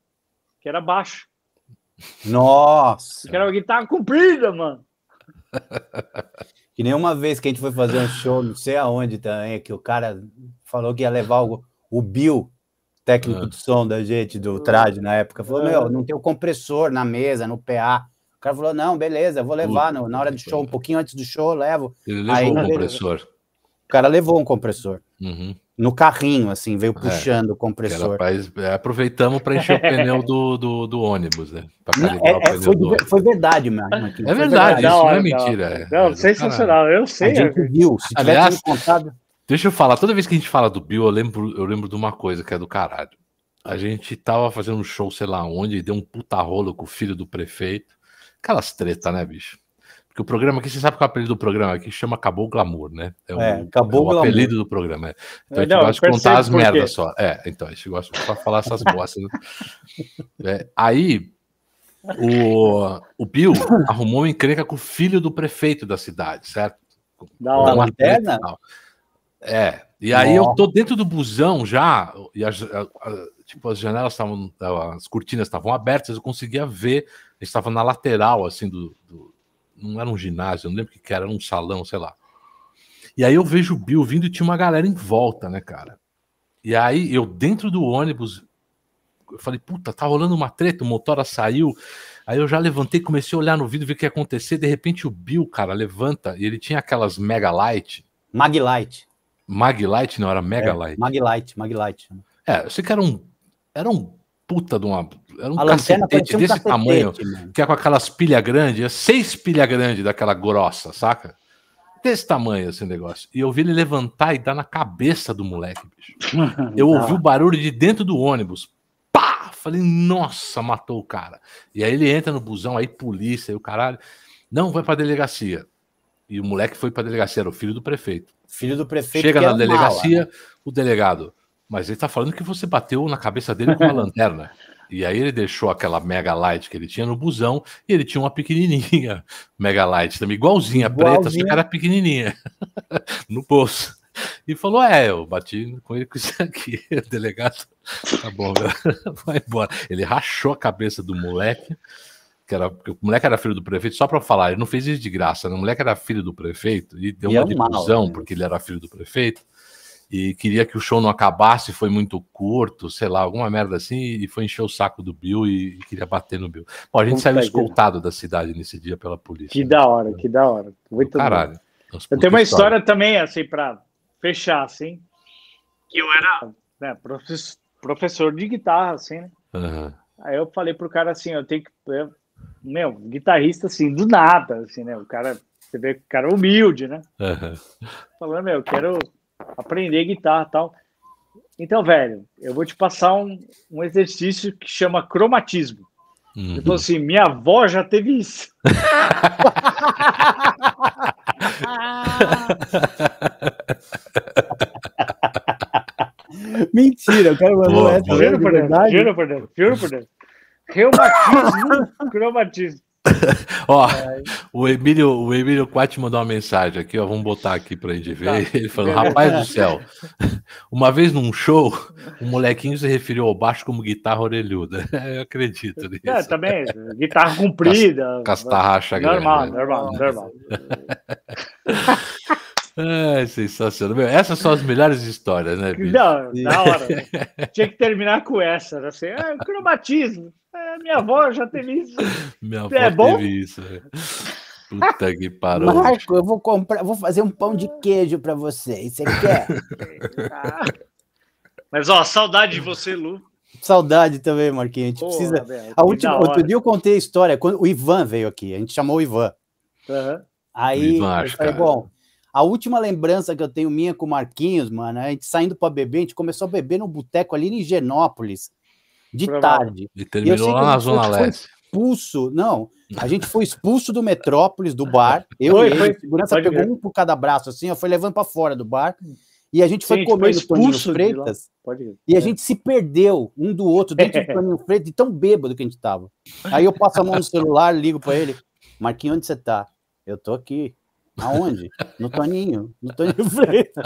que era baixo. Nossa. Que era uma guitarra comprida, mano. Que nem uma vez que a gente foi fazer um show, não sei aonde também, que o cara falou que ia levar o, o Bill, técnico Ah. de som da gente, do traje na época. Falou, Ah. meu, não tem o compressor na mesa, no PA. O cara falou, não, beleza, vou levar no- na hora do show, um pouquinho antes do show, eu levo. Ele levou Aí, beleza. compressor. O cara levou um compressor. Uhum. No carrinho, assim, veio É, puxando o Que era compressor. pra, é, aproveitamos para encher o pneu do, do, do ônibus, né? Pra Não, calibrar o é- é, pneu foi, foi verdade, mesmo. aquilo, É verdade, Da isso não é mentira. é- Não, é sensacional, eu sei. A gente viu. Se tivesse Aliás- contado. Deixa eu falar, toda vez que a gente fala do Bill, eu lembro, eu lembro de uma coisa que é do caralho. A gente tava fazendo um show, sei lá onde, e deu um puta rolo com o filho do prefeito. Aquelas tretas, né, bicho? Que o programa aqui, você sabe qual é o apelido do programa aqui? Chama Acabou o Glamour, né? É, o, é, acabou é o apelido do programa. É. Então a gente não, gosta de contar as merdas só. É, então a gente gosta de falar essas bostas. Né? É, aí o, o Bill arrumou uma encrenca com o filho do prefeito da cidade, certo? Da hora. lanterna? É. E aí Nossa. eu tô dentro do busão já, e as, a, a, tipo, as janelas estavam, as cortinas estavam abertas, eu conseguia ver, estava na lateral, assim, do, do, Não era um ginásio, não lembro o que era, era um salão, sei lá. E aí eu vejo o Bill vindo e tinha uma galera em volta, né, cara? E aí eu, dentro do ônibus, eu falei, puta, tá rolando uma treta, o motora saiu. Aí eu já levantei, comecei a olhar no vídeo, ver o que ia acontecer. De repente o Bill, cara, levanta e ele tinha aquelas Mega Light. Mag Light. Mag Light, não, era Mega é, Light. Mag Light, Mag Light. É, eu sei que era um, era um puta de uma. Era um a cacetete um desse tamanho, mano. que é com aquelas pilhas grandes, é seis pilhas grandes daquela grossa, saca? Desse tamanho esse negócio. E eu vi ele levantar e dar na cabeça do moleque, bicho. Eu ouvi o barulho de dentro do ônibus. Falei, nossa, matou o cara. E aí ele entra no busão, aí polícia, e o caralho. Não, vai pra delegacia. E o moleque foi pra delegacia, era o filho do prefeito. Filho do prefeito. Chega na delegacia, né? o delegado. Mas ele tá falando que você bateu na cabeça dele com uma lanterna. E aí ele deixou aquela Mega Light que ele tinha no busão e ele tinha uma pequenininha Mega Light também, igualzinha, igualzinha. preta, só que era pequenininha no bolso. E falou: É, eu bati com ele com isso aqui. O delegado, tá bom, vai embora. Ele rachou a cabeça do moleque, que era, o moleque era filho do prefeito, só para falar, ele não fez isso de graça, né? o moleque era filho do prefeito e deu e uma é difusão né? porque ele era filho do prefeito e queria que o show não acabasse, foi muito curto, sei lá, alguma merda assim, e foi encher o saco do Bill e, e queria bater no Bill. Bom, a gente saiu escoltado da cidade nesse dia pela polícia. Que né? da hora, que da hora. Muito Caralho. Eu tenho uma história, história também, assim, para fechar, assim, que eu era né, professor de guitarra, assim, né? Uhum. Aí eu falei pro cara assim, eu tenho que. Eu, meu, guitarrista assim, do nada, assim, né? O cara, você vê que o cara é humilde, né? Uhum. Falando, meu, eu quero aprender guitarra e tal. Então, velho, eu vou te passar um, um exercício que chama cromatismo. Uhum. Ele falou assim: minha avó já teve isso. Mentira, o cara mandou essa. Juro por Deus, juro por Deus, juro por Deus. Reumatismo, cromatismo. Ó, o Emílio, o Emílio Quat mandou uma mensagem aqui, ó, vamos botar aqui pra gente ver. Tá. Ele falou: Rapaz do céu, uma vez num show, um molequinho se referiu ao baixo como guitarra orelhuda. Eu acredito nisso. É, também, guitarra comprida. Castarracha grande. Normal, normal, normal. É sensacional. Meu, essas são as melhores histórias, né, bicho? Não, da hora. Tinha que terminar com essa, né? assim, ah, cromatismo. É, minha avó já teve isso. Minha avó é bom? teve isso. É. Puta que parou. Marco, eu vou comprar, vou fazer um pão de queijo para você. Você quer? Mas ó, saudade de você, Lu. Saudade também, Marquinhos. A gente Porra, precisa. Velho, a última, outro dia eu contei a história quando o Ivan veio aqui. A gente chamou o Ivan. Uhum. Aí, Ivan, eu falei, bom, a última lembrança que eu tenho minha com o Marquinhos, mano, a gente saindo para beber, a gente começou a beber no boteco ali em Higienópolis, de tarde. E terminou lá na Zona Leste. Expulso, não, a gente foi expulso do Metrópolis, do bar. Eu foi, e ele, foi. a segurança pegou ver. um por cada braço, assim, ó, foi levando para fora do bar. E a gente foi Sim, comer no Toninho Freitas. E a gente se perdeu um do outro dentro do Toninho Freitas, de tão bêbado que a gente tava. Aí eu passo a mão no celular, ligo para ele. Marquinhos, onde você tá? Eu tô aqui. Aonde? No Toninho. No Toninho Freitas.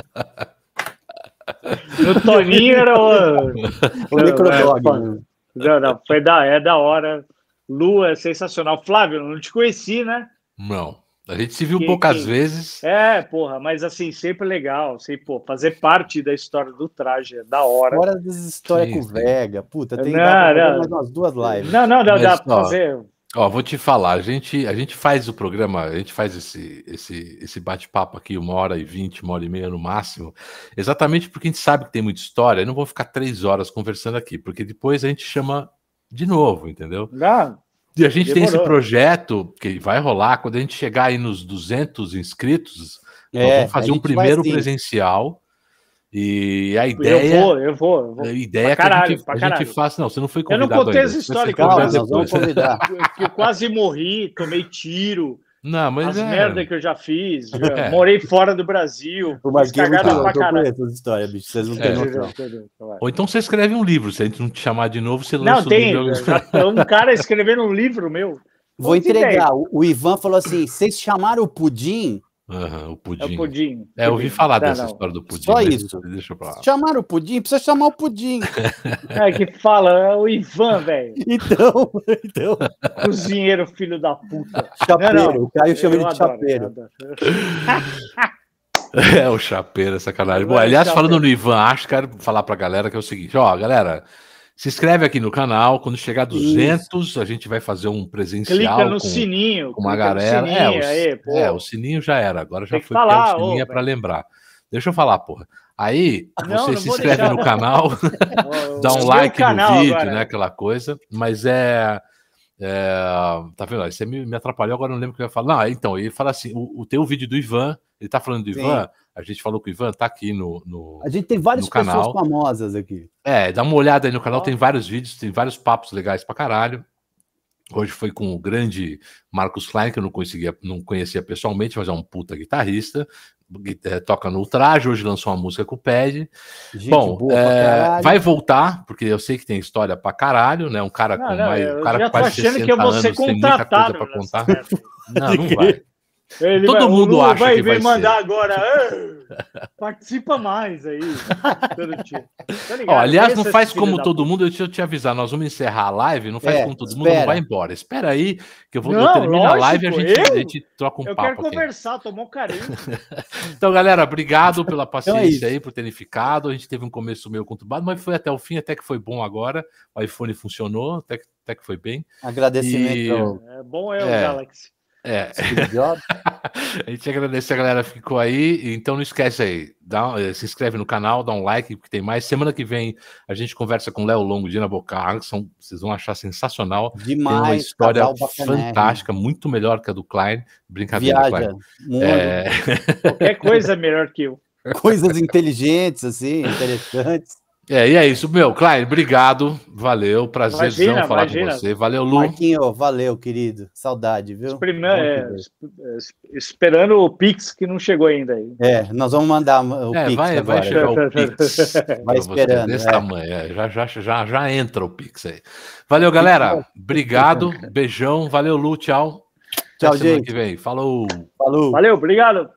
No Toninho era o. O Necrodog. É, não, não, foi da, é da hora. Lu é sensacional. Flávio, não te conheci, né? Não. A gente se viu que, poucas que... vezes. É, porra, mas assim, sempre legal. Assim, pô, fazer parte da história do traje é da hora. Fora das histórias sim, com. Vega. Puta, tem não, não, mais umas duas lives. Não, não, dá, dá pra fazer. Ó, vou te falar, a gente, a gente faz o programa, a gente faz esse, esse, esse bate-papo aqui, uma hora e vinte, uma hora e meia no máximo, exatamente porque a gente sabe que tem muita história, eu não vou ficar três horas conversando aqui, porque depois a gente chama de novo, entendeu? Ah, e a gente demorou. tem esse projeto que vai rolar, quando a gente chegar aí nos 200 inscritos, é, vamos fazer um primeiro presencial, e a ideia. Eu vou, eu vou. Eu vou. A ideia é que a gente, a gente faça. Não, você não foi convidado. Eu não contei essa história que eu, quase, que eu quase morri, tomei tiro. Não, mas As é... merda que eu já fiz. já morei fora do Brasil. É muito cagada pra caralho. conheço essa história, bicho. Vocês não É. têm noção. Ou então você escreve um livro, se a gente não te chamar de novo, você lança Não, um tem. livro. já- Um cara escrevendo um livro meu. Vou entregar. O, o Ivan falou assim: vocês chamaram o pudim? Aham, o É pudim. o pudim. É, eu ouvi falar Não, dessa não. história do pudim. Só isso. Deixa pra lá. Chamaram o pudim? Precisa chamar o pudim. É que fala, é o Ivan, velho. Então, então. Cozinheiro, filho da puta. Chapeiro. Não, não. O Caio chama ele de adoro, chapeiro. É, o chapeiro, é sacanagem. Bom, É, aliás, falando no Ivan, acho que quero falar pra galera que é o seguinte: ó, galera, se inscreve aqui no canal. Quando chegar a 200, a gente vai fazer um presencial. Clica no com... sininho. com uma galera. sininho, é, o, aí, é, o sininho já era, agora já foi falar, o sininho é velho. lembrar. Deixa eu falar, porra. Aí, Não, você não se inscreve deixar. no canal, dá um like no vídeo, agora. né? Aquela coisa. Mas é. é, tá vendo? Aí Você me, me atrapalhou, agora não lembro o que eu ia falar. Não, então, ele fala assim: o, o teu vídeo do Ivan, ele tá falando do Sim. Ivan, a gente falou que o Ivan tá aqui no. no- A gente tem várias pessoas canal. famosas aqui. É, dá uma olhada aí no canal, tem vários vídeos, tem vários papos legais pra caralho. Hoje foi com o grande Marcos Klein, que eu não, conseguia, não conhecia pessoalmente, mas é um puta guitarrista. gui- eh, toca no Ultraje, hoje lançou uma música com o Pad. Gente Bom, caralho. vai voltar, porque eu sei que tem história pra caralho, né? Um cara Não, com não, mais. eu Um cara já com tô quase achando 60 que eu vou ser anos, tem muita coisa contratado. pra nessa contar. Não, não vai. Ele Todo vai- o mundo acha vai que vai vir mandar ser. agora. "Ah, participa mais aí. Tá? Ó, aliás, não faz como todo mundo, deixa eu te avisar, nós vamos encerrar a live, não faz É, como todo mundo, não espera. vai embora. Espera aí, que eu vou Não, eu termino a live e a gente, eu? a gente troca um Eu papo quero aqui. conversar, tomar um carinho. Então, galera, obrigado pela paciência isso. aí, por terem ficado. A gente teve um começo meio conturbado, mas foi até o fim, até que foi bom agora. O iPhone funcionou, até que, até que foi bem. Agradecimento E- É bom eu, É. Galaxy. É, a gente agradece a galera que ficou aí. Então não esquece aí, dá, eh, se inscreve no canal, dá um like, porque tem mais. Semana que vem a gente conversa com o Léo Longo, Dina Bocar, são, vocês vão achar sensacional. Tem uma Demais. história fantástica, muito melhor que a do Klein. Brincadeira, Viaja. Klein. Mundo, É, Qualquer coisa é melhor que eu. Coisas inteligentes, assim, interessantes. É, e é isso, meu. Klein, obrigado. Valeu. Prazerzão Imagina, falar imagina. com você. Valeu, Lu. Marquinho, valeu, querido. Saudade, viu? Primeiro, é, esperando o Pix que não chegou ainda aí. É, nós vamos mandar o É, Pix vai, agora. vai chegar o Pix. você, esperando, Desse é. tamanho, é, já, já, já, já entra o Pix aí. Valeu, galera. Obrigado. Beijão. Valeu, Lu. Tchau. Tchau, Até semana gente. que vem. Falou. Falou. Valeu, obrigado.